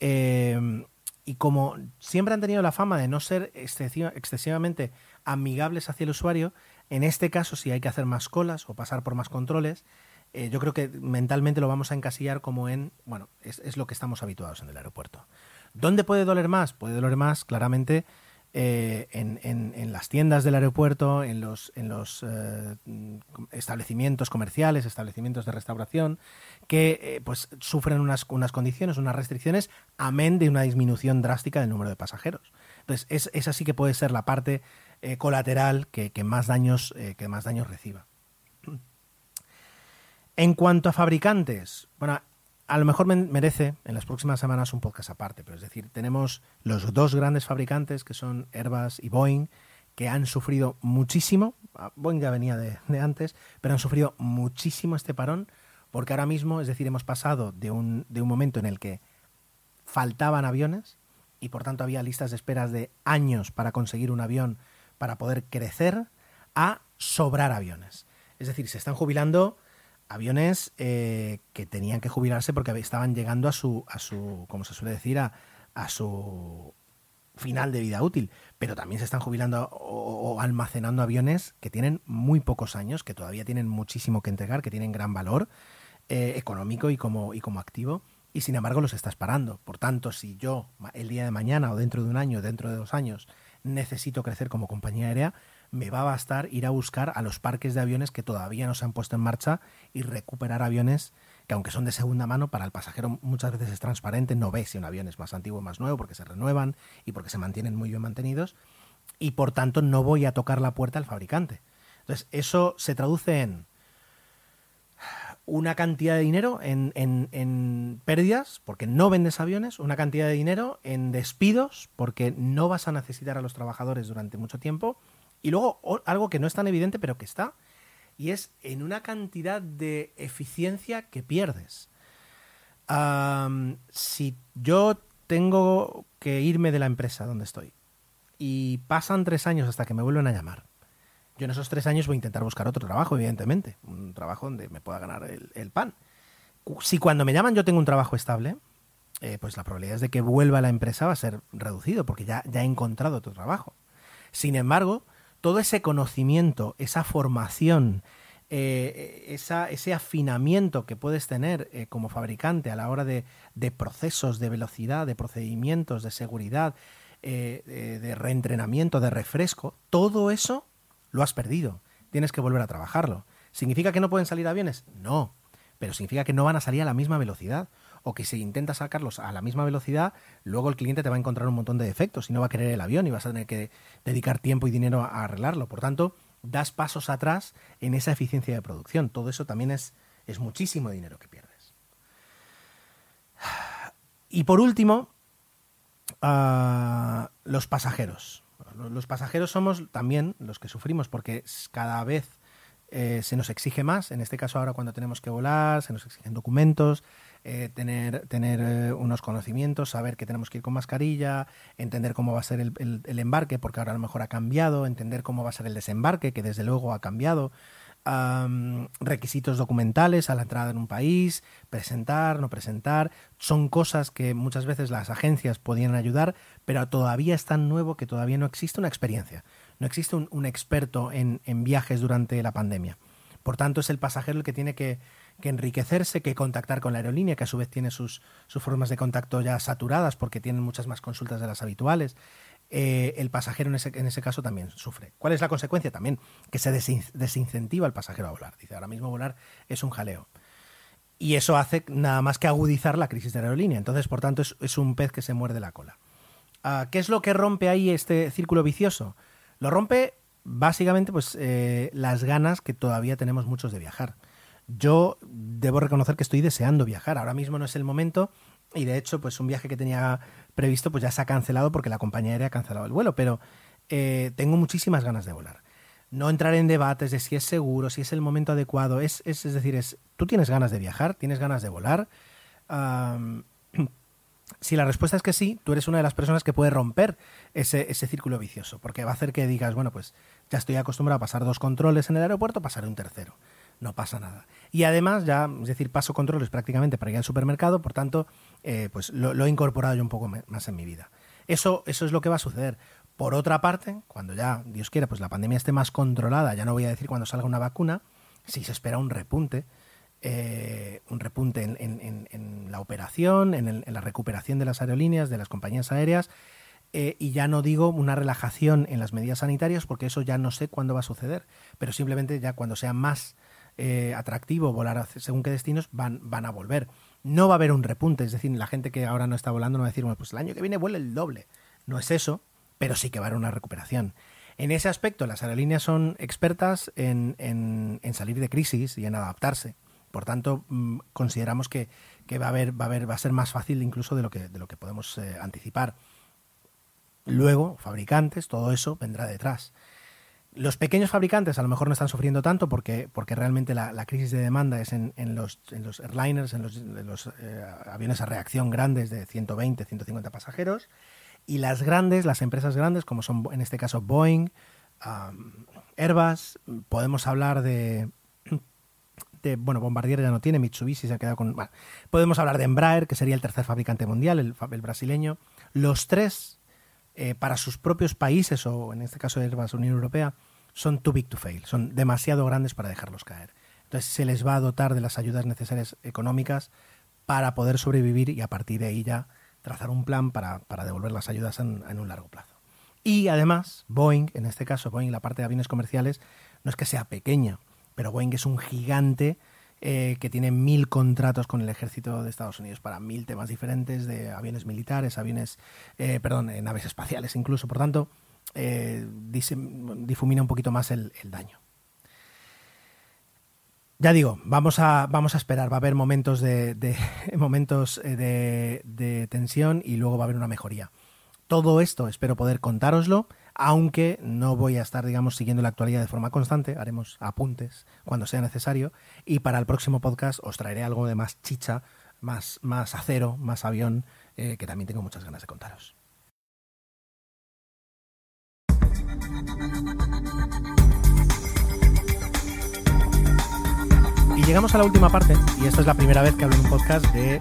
Speaker 1: eh, y como siempre han tenido la fama de no ser excesivamente amigables hacia el usuario, en este caso si hay que hacer más colas o pasar por más controles, eh, yo creo que mentalmente lo vamos a encasillar como en, bueno, es, es lo que estamos habituados en el aeropuerto. ¿Dónde puede doler más? Puede doler más claramente eh, en, las tiendas del aeropuerto, en los, en los eh, establecimientos comerciales, establecimientos de restauración, que eh, pues sufren unas, unas condiciones, unas restricciones, amén de una disminución drástica del número de pasajeros. Entonces, es, esa sí que puede ser la parte colateral que, más daños, que más daños reciba. En cuanto a fabricantes, bueno, a lo mejor merece en las próximas semanas un podcast aparte, pero es decir, tenemos los dos grandes fabricantes que son Airbus y Boeing, que han sufrido muchísimo, ah, Boeing ya venía de, antes, pero han sufrido muchísimo este parón, porque ahora mismo, es decir, hemos pasado de un, de un momento en el que faltaban aviones y por tanto había listas de esperas de años para conseguir un avión para poder crecer, a sobrar aviones. Es decir, se están jubilando aviones eh, que tenían que jubilarse porque estaban llegando a su, a su como se suele decir, a, su final de vida útil, pero también se están jubilando o, almacenando aviones que tienen muy pocos años, que todavía tienen muchísimo que entregar, que tienen gran valor eh, económico y como, y como activo, y sin embargo los estás parando. Por tanto, si yo el día de mañana o dentro de un año, dentro de dos años, necesito crecer como compañía aérea, me va a bastar ir a buscar a los parques de aviones que todavía no se han puesto en marcha y recuperar aviones que aunque son de segunda mano, para el pasajero muchas veces es transparente, no ve si un avión es más antiguo o más nuevo porque se renuevan y porque se mantienen muy bien mantenidos y por tanto no voy a tocar la puerta al fabricante. Entonces eso se traduce en una cantidad de dinero en, en, pérdidas, porque no vendes aviones, una cantidad de dinero en despidos, porque no vas a necesitar a los trabajadores durante mucho tiempo, y luego algo que no es tan evidente, pero que está, y es en una cantidad de eficiencia que pierdes. Si yo tengo que irme de la empresa donde estoy y pasan tres años hasta que me vuelven a llamar, yo en esos tres años voy a intentar buscar otro trabajo, evidentemente, un trabajo donde me pueda ganar el, pan. Si cuando me llaman yo tengo un trabajo estable, eh, pues la probabilidad de que vuelva a la empresa va a ser reducido porque ya, ya he encontrado otro trabajo. Sin embargo, todo ese conocimiento, esa formación, eh, ese afinamiento que puedes tener eh, como fabricante a la hora de, procesos, de velocidad, de procedimientos, de seguridad, eh, de, de reentrenamiento, de refresco, todo eso lo has perdido. Tienes que volver a trabajarlo. ¿Significa que no pueden salir aviones? No, pero significa que no van a salir a la misma velocidad. O que si intentas sacarlos a la misma velocidad, luego el cliente te va a encontrar un montón de defectos y no va a querer el avión y vas a tener que dedicar tiempo y dinero a arreglarlo. Por tanto, das pasos atrás en esa eficiencia de producción. Todo eso también es, es muchísimo dinero que pierdes. Y por último, ah, los pasajeros. Los- pasajeros somos también los que sufrimos porque cada vez eh, se nos exige más. En este caso ahora cuando tenemos que volar, se nos exigen documentos, eh, tener, tener eh, unos conocimientos, saber que tenemos que ir con mascarilla, entender cómo va a ser el, el- embarque, porque ahora a lo mejor ha cambiado, entender cómo va a ser el desembarque, que desde luego ha cambiado, am, requisitos documentales a la entrada en un país, presentar, no presentar, son cosas que muchas veces las agencias podían ayudar, pero todavía es tan nuevo que todavía no existe una experiencia, no existe un, un experto en, en viajes durante la pandemia. Por tanto, es el pasajero el que tiene que, que enriquecerse, que contactar con la aerolínea, que a su vez tiene sus, formas de contacto ya saturadas porque tienen muchas más consultas de las habituales. Eh, el pasajero en ese, caso también sufre. ¿Cuál es la consecuencia? También que se desin- desincentiva al pasajero a volar. Dice, ahora mismo volar es un jaleo. Y eso hace nada más que agudizar la crisis de la aerolínea. Entonces, por tanto, es, es un pez que se muerde la cola. Ah, ¿Qué es lo que rompe ahí este círculo vicioso? Lo rompe básicamente pues eh, las ganas que todavía tenemos muchos de viajar. Yo debo reconocer que estoy deseando viajar. Ahora mismo no es el momento y de hecho pues un viaje que tenía previsto pues ya se ha cancelado porque la compañía aérea ha cancelado el vuelo, pero eh, tengo muchísimas ganas de volar. No entrar en debates de si es seguro, si es el momento adecuado. Es, es, es decir, es, tú tienes ganas de viajar, tienes ganas de volar. Si la respuesta es que sí, tú eres una de las personas que puede romper ese, ese círculo vicioso, porque va a hacer que digas, bueno, pues ya estoy acostumbrado a pasar dos controles en el aeropuerto, pasaré un tercero. No pasa nada. Y además, ya, es decir, paso controles prácticamente para ir al supermercado, por tanto, eh, pues lo, he incorporado yo un poco más en mi vida. Eso, eso es lo que va a suceder. Por otra parte, cuando ya, Dios quiera, pues la pandemia esté más controlada, ya no voy a decir cuando salga una vacuna, si se espera un repunte, eh, un repunte en, la operación, en la recuperación de las aerolíneas, de las compañías aéreas, eh, y ya no digo una relajación en las medidas sanitarias, porque eso ya no sé cuándo va a suceder, pero simplemente ya cuando sea más eh, atractivo volar según qué destinos, van, van a volver. No va a haber un repunte, es decir, la gente que ahora no está volando no va a decir, bueno, pues el año que viene vuela el doble. No es eso, pero sí que va a haber una recuperación. En ese aspecto, las aerolíneas son expertas en, en- en salir de crisis y en adaptarse. Por tanto, mm, consideramos que, que va, a haber, va, a haber, va a ser más fácil incluso de lo que, de lo que podemos eh, anticipar. Luego, fabricantes, todo eso vendrá detrás. Los pequeños fabricantes a lo mejor no están sufriendo tanto porque, porque realmente la, crisis de demanda es en, los, en los airliners, en los, eh, aviones a reacción grandes de 120, 150 pasajeros. Y las grandes, las empresas grandes, como son en este caso Boeing, um, Airbus, podemos hablar de, bueno, Bombardier ya no tiene, Mitsubishi se ha quedado con... Podemos hablar de Embraer, que sería el tercer fabricante mundial, el brasileño. Los tres, eh, para sus propios países, o en este caso Airbus, Unión Europea, son too big to fail, son demasiado grandes para dejarlos caer. Entonces se les va a dotar de las ayudas necesarias económicas para poder sobrevivir y a partir de ahí ya trazar un plan para, para devolver las ayudas en un largo plazo. Y además, Boeing, en este caso Boeing, la parte de aviones comerciales, no es que sea pequeña, pero Boeing es un gigante eh, que tiene mil contratos con el ejército de Estados Unidos para mil temas diferentes de aviones militares, aviones, eh, perdón, eh, naves espaciales incluso. Por tanto, difumina un poquito más el, daño. Ya digo, vamos a, vamos a esperar, va a haber momentos de, momentos de, de tensión y luego va a haber una mejoría. Todo esto espero poder contároslo aunque no voy a estar, digamos, siguiendo la actualidad de forma constante, haremos apuntes cuando sea necesario, y para el próximo podcast os traeré algo de más chicha, más, más acero, más avión, eh, que también tengo muchas ganas de contaros. Y llegamos a la última parte, y esta es la primera vez que hablo en un podcast de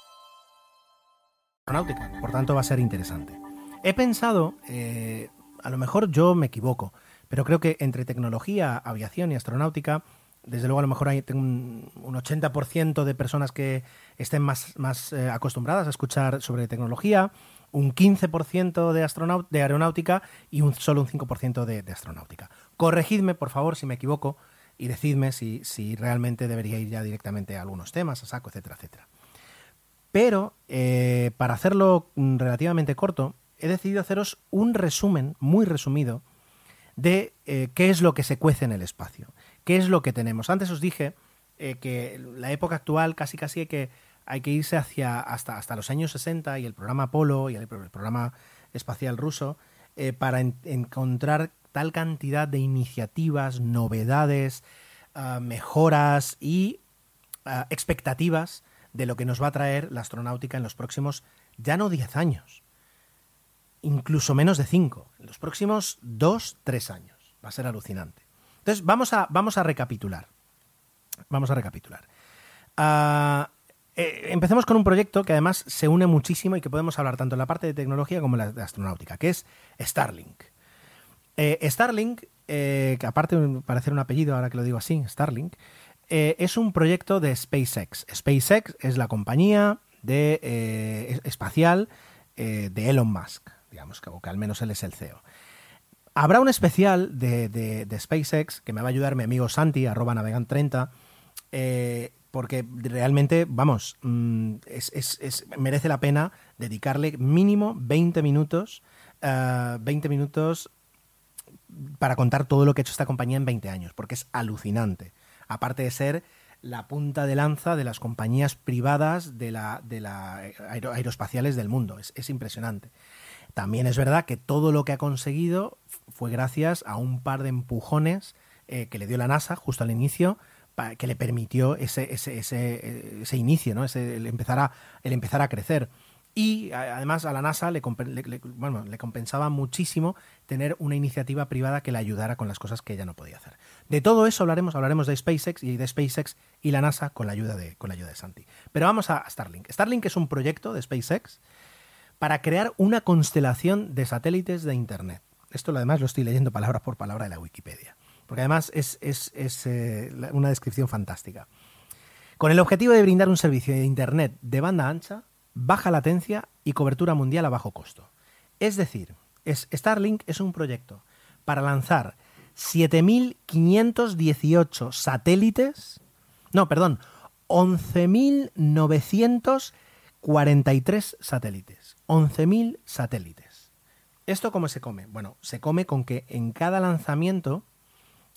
Speaker 1: aeronáutica, por tanto va a ser interesante. He pensado, eh, a lo mejor yo me equivoco, pero creo que entre tecnología, aviación y astronáutica, desde luego a lo mejor hay un, un 80% de personas que estén más, más eh, acostumbradas a escuchar sobre tecnología, un 15% de, de aeronáutica y un, solo un 5% de, de astronáutica. Corregidme, por favor, si me equivoco y decidme si, si realmente debería ir ya directamente a algunos temas, a saco, etcétera, etcétera. Pero eh, para hacerlo mm, relativamente corto, he decidido haceros un resumen muy resumido de eh, qué es lo que se cuece en el espacio, qué es lo que tenemos. Antes os dije eh, que la época actual casi casi hay que, hay que irse hacia hasta, hasta los años 60 y el programa Apolo y el, programa espacial ruso para en, encontrar tal cantidad de iniciativas, novedades, uh, mejoras y uh, expectativas de lo que nos va a traer la astronáutica en los próximos, ya no 10 años, incluso menos de 5, en los próximos 2, 3 años. Va a ser alucinante. Entonces, vamos a, vamos a recapitular. Vamos a recapitular. Uh, eh, empecemos con un proyecto que además se une muchísimo y que podemos hablar tanto en la parte de tecnología como en la de astronáutica, que es Starlink. Eh, Starlink, eh, que aparte de parecer un apellido, ahora que lo digo así, Starlink, eh, es un proyecto de SpaceX. SpaceX es la compañía de, eh, espacial eh, de Elon Musk, digamos, que, o que al menos él es el CEO. Habrá un especial de, SpaceX que me va a ayudar mi amigo Santi, arroba navegant30, eh, porque realmente, vamos, mmm, es, merece la pena dedicarle mínimo 20 minutos, uh, 20 minutos para contar todo lo que ha hecho esta compañía en 20 años, porque es alucinante aparte de ser la punta de lanza de las compañías privadas de la, de la aer aeroespaciales del mundo. Es, es, impresionante. También es verdad que todo lo que ha conseguido fue gracias a un par de empujones eh, que le dio la NASA justo al inicio, que le permitió ese, ese, ese, ese inicio, ¿no? ese, el, empezar a, el empezar a crecer. Y además a la NASA le, le, le, bueno, le, compensaba muchísimo tener una iniciativa privada que le ayudara con las cosas que ella no podía hacer. De todo eso hablaremos, hablaremos de SpaceX y de SpaceX y la NASA con la ayuda de, con la ayuda de Santi. Pero vamos a Starlink. Starlink es un proyecto de SpaceX para crear una constelación de satélites de Internet. Esto además lo estoy leyendo palabra por palabra de la Wikipedia, porque además es, es, es eh, una descripción fantástica. Con el objetivo de brindar un servicio de Internet de banda ancha, baja latencia y cobertura mundial a bajo costo. Es decir, es, Starlink es un proyecto para lanzar 7.518 satélites, no, perdón, 11.943 satélites. 11.000 satélites. ¿Esto cómo se come? Bueno, se come con que en cada lanzamiento,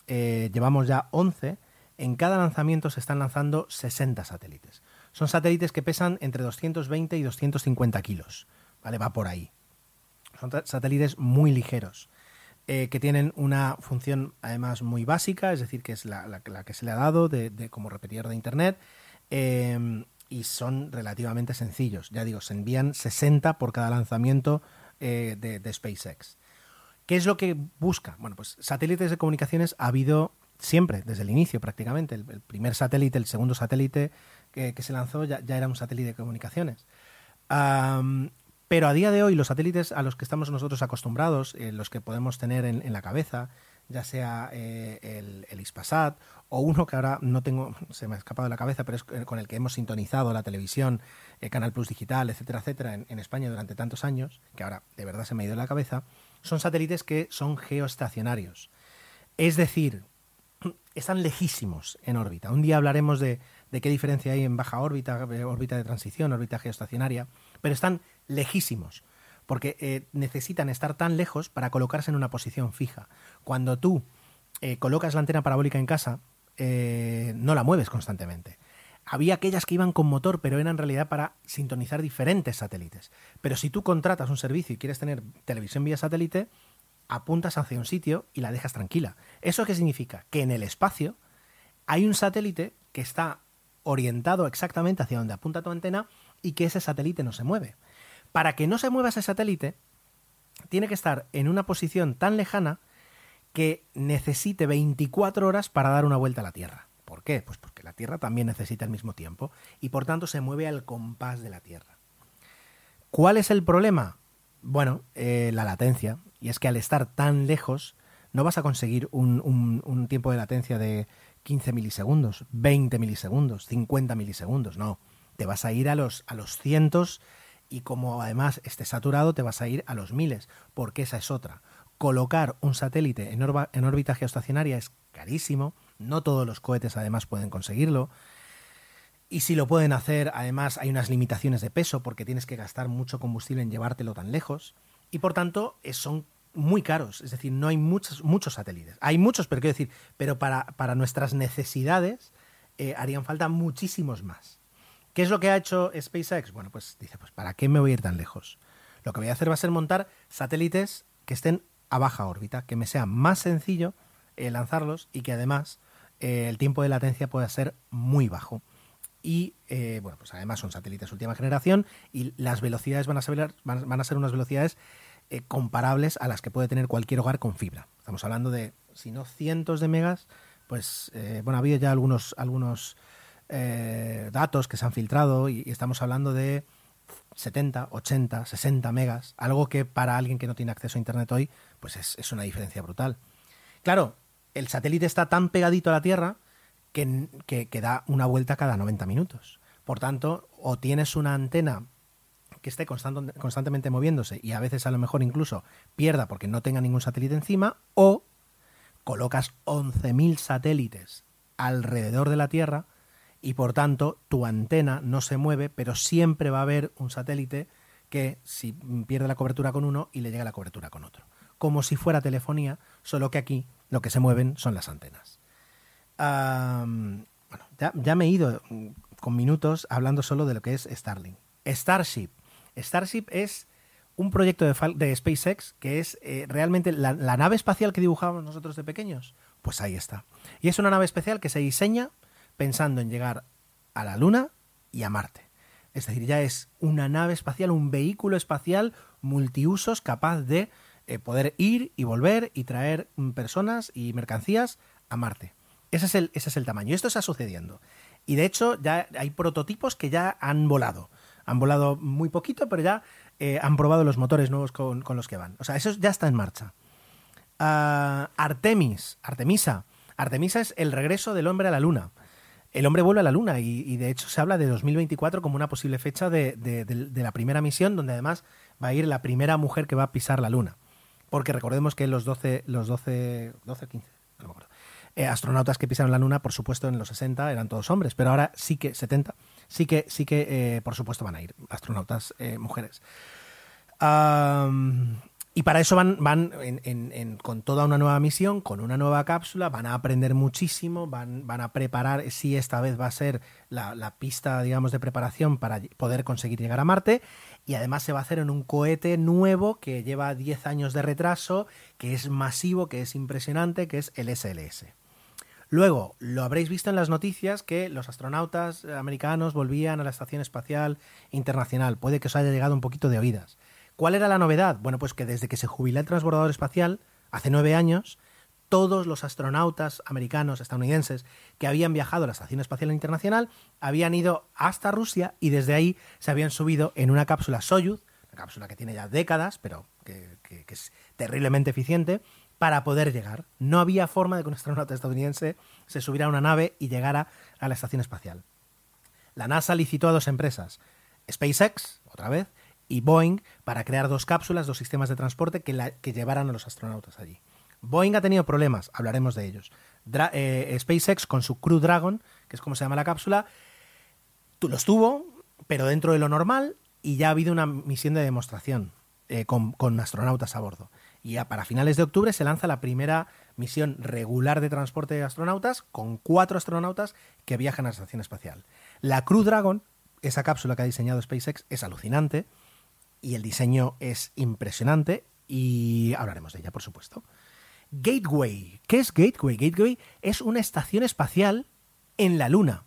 Speaker 1: eh, llevamos ya 11, en cada lanzamiento se están lanzando 60 satélites. Son satélites que pesan entre 220 y 250 kilos. ¿Vale? Va por ahí. Son satélites muy ligeros. Eh, que tienen una función además muy básica, es decir, que es la, que se le ha dado de, como repetidor de Internet, eh, y son relativamente sencillos. Ya digo, se envían 60 por cada lanzamiento eh, de, SpaceX. ¿Qué es lo que busca? Bueno, pues satélites de comunicaciones ha habido siempre, desde el inicio prácticamente. El, primer satélite, el segundo satélite que, se lanzó ya, era un satélite de comunicaciones. Pero a día de hoy los satélites a los que estamos nosotros acostumbrados, eh, los que podemos tener en, la cabeza, ya sea eh, el, el, Ispasat o uno que ahora no tengo, se me ha escapado de la cabeza, pero es con el que hemos sintonizado la televisión, el Canal Plus Digital, etcétera, etcétera, en, España durante tantos años, que ahora de verdad se me ha ido de la cabeza, son satélites que son geoestacionarios. Es decir, están lejísimos en órbita. Un día hablaremos de, qué diferencia hay en baja órbita, eh, órbita de transición, órbita geoestacionaria, pero están lejísimos porque eh, necesitan estar tan lejos para colocarse en una posición fija. Cuando tú eh, colocas la antena parabólica en casa, eh, no la mueves constantemente. Había aquellas que iban con motor, pero eran en realidad para sintonizar diferentes satélites. Pero si tú contratas un servicio y quieres tener televisión vía satélite, apuntas hacia un sitio y la dejas tranquila. ¿Eso qué significa? Que en el espacio hay un satélite que está orientado exactamente hacia donde apunta tu antena y que ese satélite no se mueve. Para que no se mueva ese satélite, tiene que estar en una posición tan lejana que necesite 24 horas para dar una vuelta a la Tierra. ¿Por qué? Pues porque la Tierra también necesita el mismo tiempo y por tanto se mueve al compás de la Tierra. ¿Cuál es el problema? Bueno, eh, la latencia. Y es que al estar tan lejos no vas a conseguir un, un, tiempo de latencia de 15 milisegundos, 20 milisegundos, 50 milisegundos. No, te vas a ir a los, a los cientos y como además esté saturado te vas a ir a los miles, porque esa es otra. Colocar un satélite en, órbita geoestacionaria es carísimo, no todos los cohetes además pueden conseguirlo. Y si lo pueden hacer, además hay unas limitaciones de peso porque tienes que gastar mucho combustible en llevártelo tan lejos. Y por tanto, son muy caros. Es decir, no hay muchos, muchos satélites. Hay muchos, pero quiero decir, pero para, para nuestras necesidades eh, harían falta muchísimos más. ¿Qué es lo que ha hecho SpaceX? Bueno, pues dice, pues ¿para qué me voy a ir tan lejos? Lo que voy a hacer va a ser montar satélites que estén a baja órbita, que me sea más sencillo eh, lanzarlos y que además eh, el tiempo de latencia pueda ser muy bajo. Y eh, bueno, pues además son satélites última generación y las velocidades van a ser, unas velocidades comparables a las que puede tener cualquier hogar con fibra. Estamos hablando de, si no cientos de megas, pues bueno, ha habido ya algunos, algunos eh, datos que se han filtrado y, estamos hablando de 70, 80, 60 megas, algo que para alguien que no tiene acceso a Internet hoy, pues es, una diferencia brutal. Claro, el satélite está tan pegadito a la Tierra que, que, da una vuelta cada 90 minutos. Por tanto, o tienes una antena que esté constant constantemente moviéndose y a veces a lo mejor incluso pierda porque no tenga ningún satélite encima, o colocas 11.000 satélites alrededor de la Tierra y por tanto tu antena no se mueve, pero siempre va a haber un satélite que si pierde la cobertura con uno y le llega la cobertura con otro. Como si fuera telefonía, solo que aquí lo que se mueven son las antenas. Ya, ya, me he ido con minutos hablando solo de lo que es Starlink. Starship. Starship es un proyecto de, SpaceX que es eh, realmente la, la, nave espacial que dibujábamos nosotros de pequeños. Pues ahí está. Y es una nave espacial que se diseña pensando en llegar a la Luna y a Marte. Es decir, ya es una nave espacial, un vehículo espacial multiusos capaz de eh, poder ir y volver y traer personas y mercancías a Marte. Ese es, el, ese es el tamaño. Esto está sucediendo. Y de hecho ya hay prototipos que ya han volado. Han volado muy poquito, pero ya eh, han probado los motores nuevos con, los que van. O sea, eso ya está en marcha. Uh, Artemis, Artemisa. Artemisa es el regreso del hombre a la luna. El hombre vuelve a la luna y, de hecho se habla de 2024 como una posible fecha de, de, la primera misión, donde además va a ir la primera mujer que va a pisar la luna. Porque recordemos que los 12, los 12, 12 15, no me acuerdo, eh, astronautas que pisaron la luna, por supuesto, en los 60 eran todos hombres, pero ahora sí que 70, sí que, sí que eh, por supuesto, van a ir astronautas eh, mujeres. Y para eso van, van con toda una nueva misión, con una nueva cápsula, van a aprender muchísimo, van, van a preparar, si esta vez va a ser la, la, pista, digamos, de preparación para poder conseguir llegar a Marte, y además se va a hacer en un cohete nuevo que lleva 10 años de retraso, que es masivo, que es impresionante, que es el SLS. Luego, lo habréis visto en las noticias que los astronautas americanos volvían a la Estación Espacial Internacional. Puede que os haya llegado un poquito de oídas. ¿Cuál era la novedad? Bueno, pues que desde que se jubiló el transbordador espacial, hace nueve años, todos los astronautas americanos, estadounidenses, que habían viajado a la Estación Espacial Internacional, habían ido hasta Rusia y desde ahí se habían subido en una cápsula Soyuz, una cápsula que tiene ya décadas, pero que, que, que es terriblemente eficiente, para poder llegar. No había forma de que un astronauta estadounidense se subiera a una nave y llegara a la estación espacial. La NASA licitó a dos empresas, SpaceX, otra vez, y Boeing, para crear dos cápsulas, dos sistemas de transporte que, llevaran a los astronautas allí. Boeing ha tenido problemas, hablaremos de ellos. Eh, SpaceX con su Crew Dragon, que es como se llama la cápsula, los tuvo, pero dentro de lo normal, y ya ha habido una misión de demostración eh, con, con astronautas a bordo. Y ya para finales de octubre se lanza la primera misión regular de transporte de astronautas con cuatro astronautas que viajan a la estación espacial. La Crew Dragon, esa cápsula que ha diseñado SpaceX, es alucinante y el diseño es impresionante y hablaremos de ella, por supuesto. Gateway. ¿Qué es Gateway? Gateway es una estación espacial en la Luna.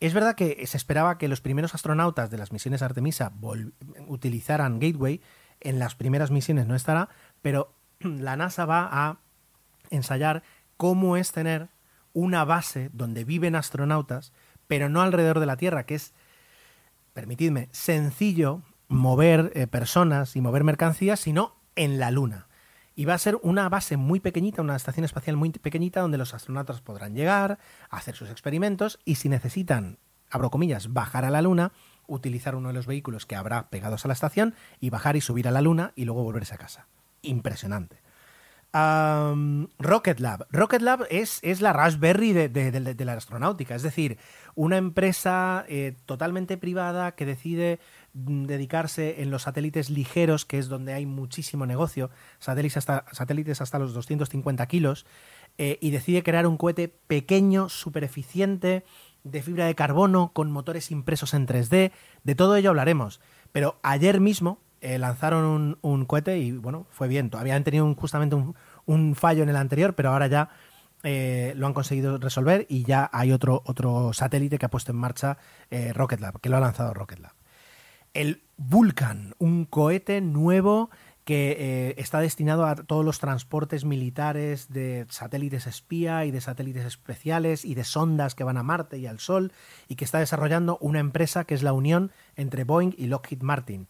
Speaker 1: Es verdad que se esperaba que los primeros astronautas de las misiones Artemisa utilizaran Gateway. En las primeras misiones no estará, pero la NASA va a ensayar cómo es tener una base donde viven astronautas, pero no alrededor de la Tierra, que es, permitidme, sencillo mover eh, personas y mover mercancías, sino en la Luna. Y va a ser una base muy pequeñita, una estación espacial muy pequeñita donde los astronautas podrán llegar, hacer sus experimentos y si necesitan, abro comillas, bajar a la Luna, utilizar uno de los vehículos que habrá pegados a la estación y bajar y subir a la Luna y luego volverse a casa. Impresionante. Rocket Lab. Rocket Lab es, es la Raspberry de, de- la astronáutica, es decir, una empresa eh, totalmente privada que decide dedicarse en los satélites ligeros, que es donde hay muchísimo negocio, satélites hasta, satélites hasta los 250 kilos, eh, y decide crear un cohete pequeño, súper eficiente, de fibra de carbono, con motores impresos en 3D, de todo ello hablaremos. Pero ayer mismo eh, lanzaron un, cohete y bueno, fue bien. Habían tenido justamente un, un fallo en el anterior, pero ahora ya eh, lo han conseguido resolver y ya hay otro, otro satélite que ha puesto en marcha Rocket Lab, que lo ha lanzado Rocket Lab. El Vulcan, un cohete nuevo que eh, está destinado a todos los transportes militares de satélites espía y de satélites especiales y de sondas que van a Marte y al Sol y que está desarrollando una empresa que es la unión entre Boeing y Lockheed Martin.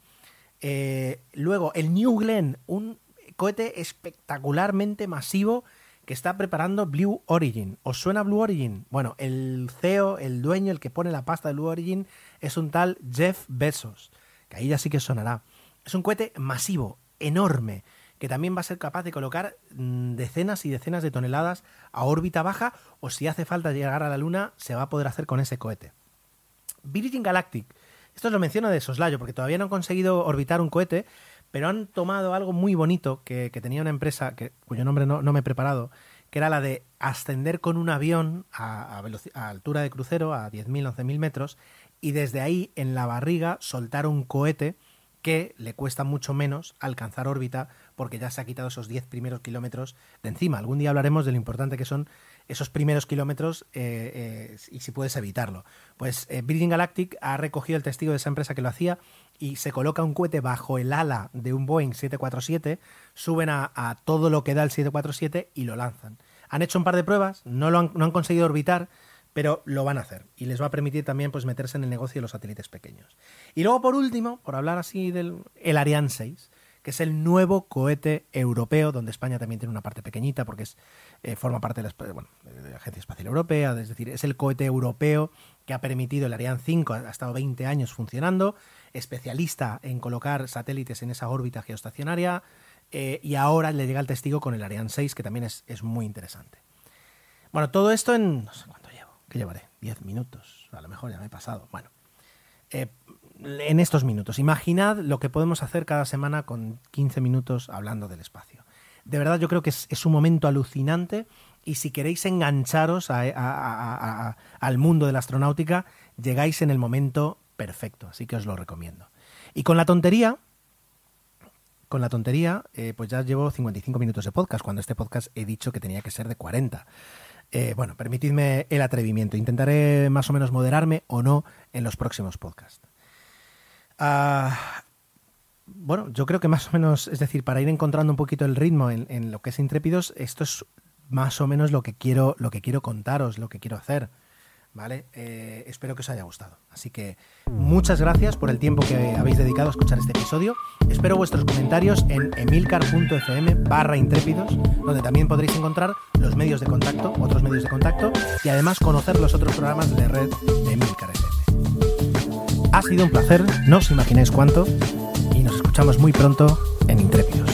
Speaker 1: Eh, luego, el New Glenn, un cohete espectacularmente masivo que está preparando Blue Origin. ¿Os suena Blue Origin? Bueno, el CEO, el dueño, el que pone la pasta de Blue Origin, es un tal Jeff Bezos, que ahí ya sí que sonará. Es un cohete masivo, enorme, que también va a ser capaz de colocar mm, decenas y decenas de toneladas a órbita baja, o si hace falta llegar a la Luna, se va a poder hacer con ese cohete. Virgin Galactic. Esto lo menciono de soslayo, porque todavía no han conseguido orbitar un cohete, pero han tomado algo muy bonito que, tenía una empresa, que, cuyo nombre no, me he preparado, que era la de ascender con un avión a, a altura de crucero, a 10.000, 11.000 metros, y desde ahí, en la barriga, soltar un cohete que le cuesta mucho menos alcanzar órbita porque ya se ha quitado esos 10 primeros kilómetros de encima. Algún día hablaremos de lo importante que son esos primeros kilómetros eh, eh, y si puedes evitarlo. Pues eh, Virgin Galactic ha recogido el testigo de esa empresa que lo hacía y se coloca un cohete bajo el ala de un Boeing 747, suben a, todo lo que da el 747 y lo lanzan. Han hecho un par de pruebas, no, lo han, no han conseguido orbitar, pero lo van a hacer y les va a permitir también pues meterse en el negocio de los satélites pequeños. Y luego por último, por hablar así del el Ariane 6, que es el nuevo cohete europeo, donde España también tiene una parte pequeñita porque es, eh, forma parte de la, bueno, de la Agencia Espacial Europea, es decir, es el cohete europeo que ha permitido el Ariane 5, ha estado 20 años funcionando, especialista en colocar satélites en esa órbita geoestacionaria, eh, y ahora le llega el testigo con el Ariane 6, que también es, es muy interesante. Bueno, todo esto en... no sé cuánto llevo. ¿Qué llevaré? 10 minutos. A lo mejor ya me he pasado. Bueno, eh, en estos minutos. Imaginad lo que podemos hacer cada semana con 15 minutos hablando del espacio. De verdad yo creo que es, es un momento alucinante y si queréis engancharos a- a- a- al mundo de la astronáutica, llegáis en el momento perfecto. Así que os lo recomiendo. Y con la tontería, con la tontería, eh, pues ya llevo 55 minutos de podcast, cuando este podcast he dicho que tenía que ser de 40. Eh, bueno, permitidme el atrevimiento. Intentaré más o menos moderarme o no en los próximos podcasts. Ah, bueno, yo creo que más o menos, es decir, para ir encontrando un poquito el ritmo en, en lo que es Intrépidos, esto es más o menos lo que quiero, lo que quiero contaros, lo que quiero hacer. ¿Vale? Eh, espero que os haya gustado. Así que muchas gracias por el tiempo que habéis dedicado a escuchar este episodio. Espero vuestros comentarios en emilcar.fm barra intrépidos, donde también podréis encontrar los medios de contacto, otros medios de contacto, y además conocer los otros programas de red de Emilcar FM. Ha sido un placer, no os imagináis cuánto, y nos escuchamos muy pronto en Intrépidos.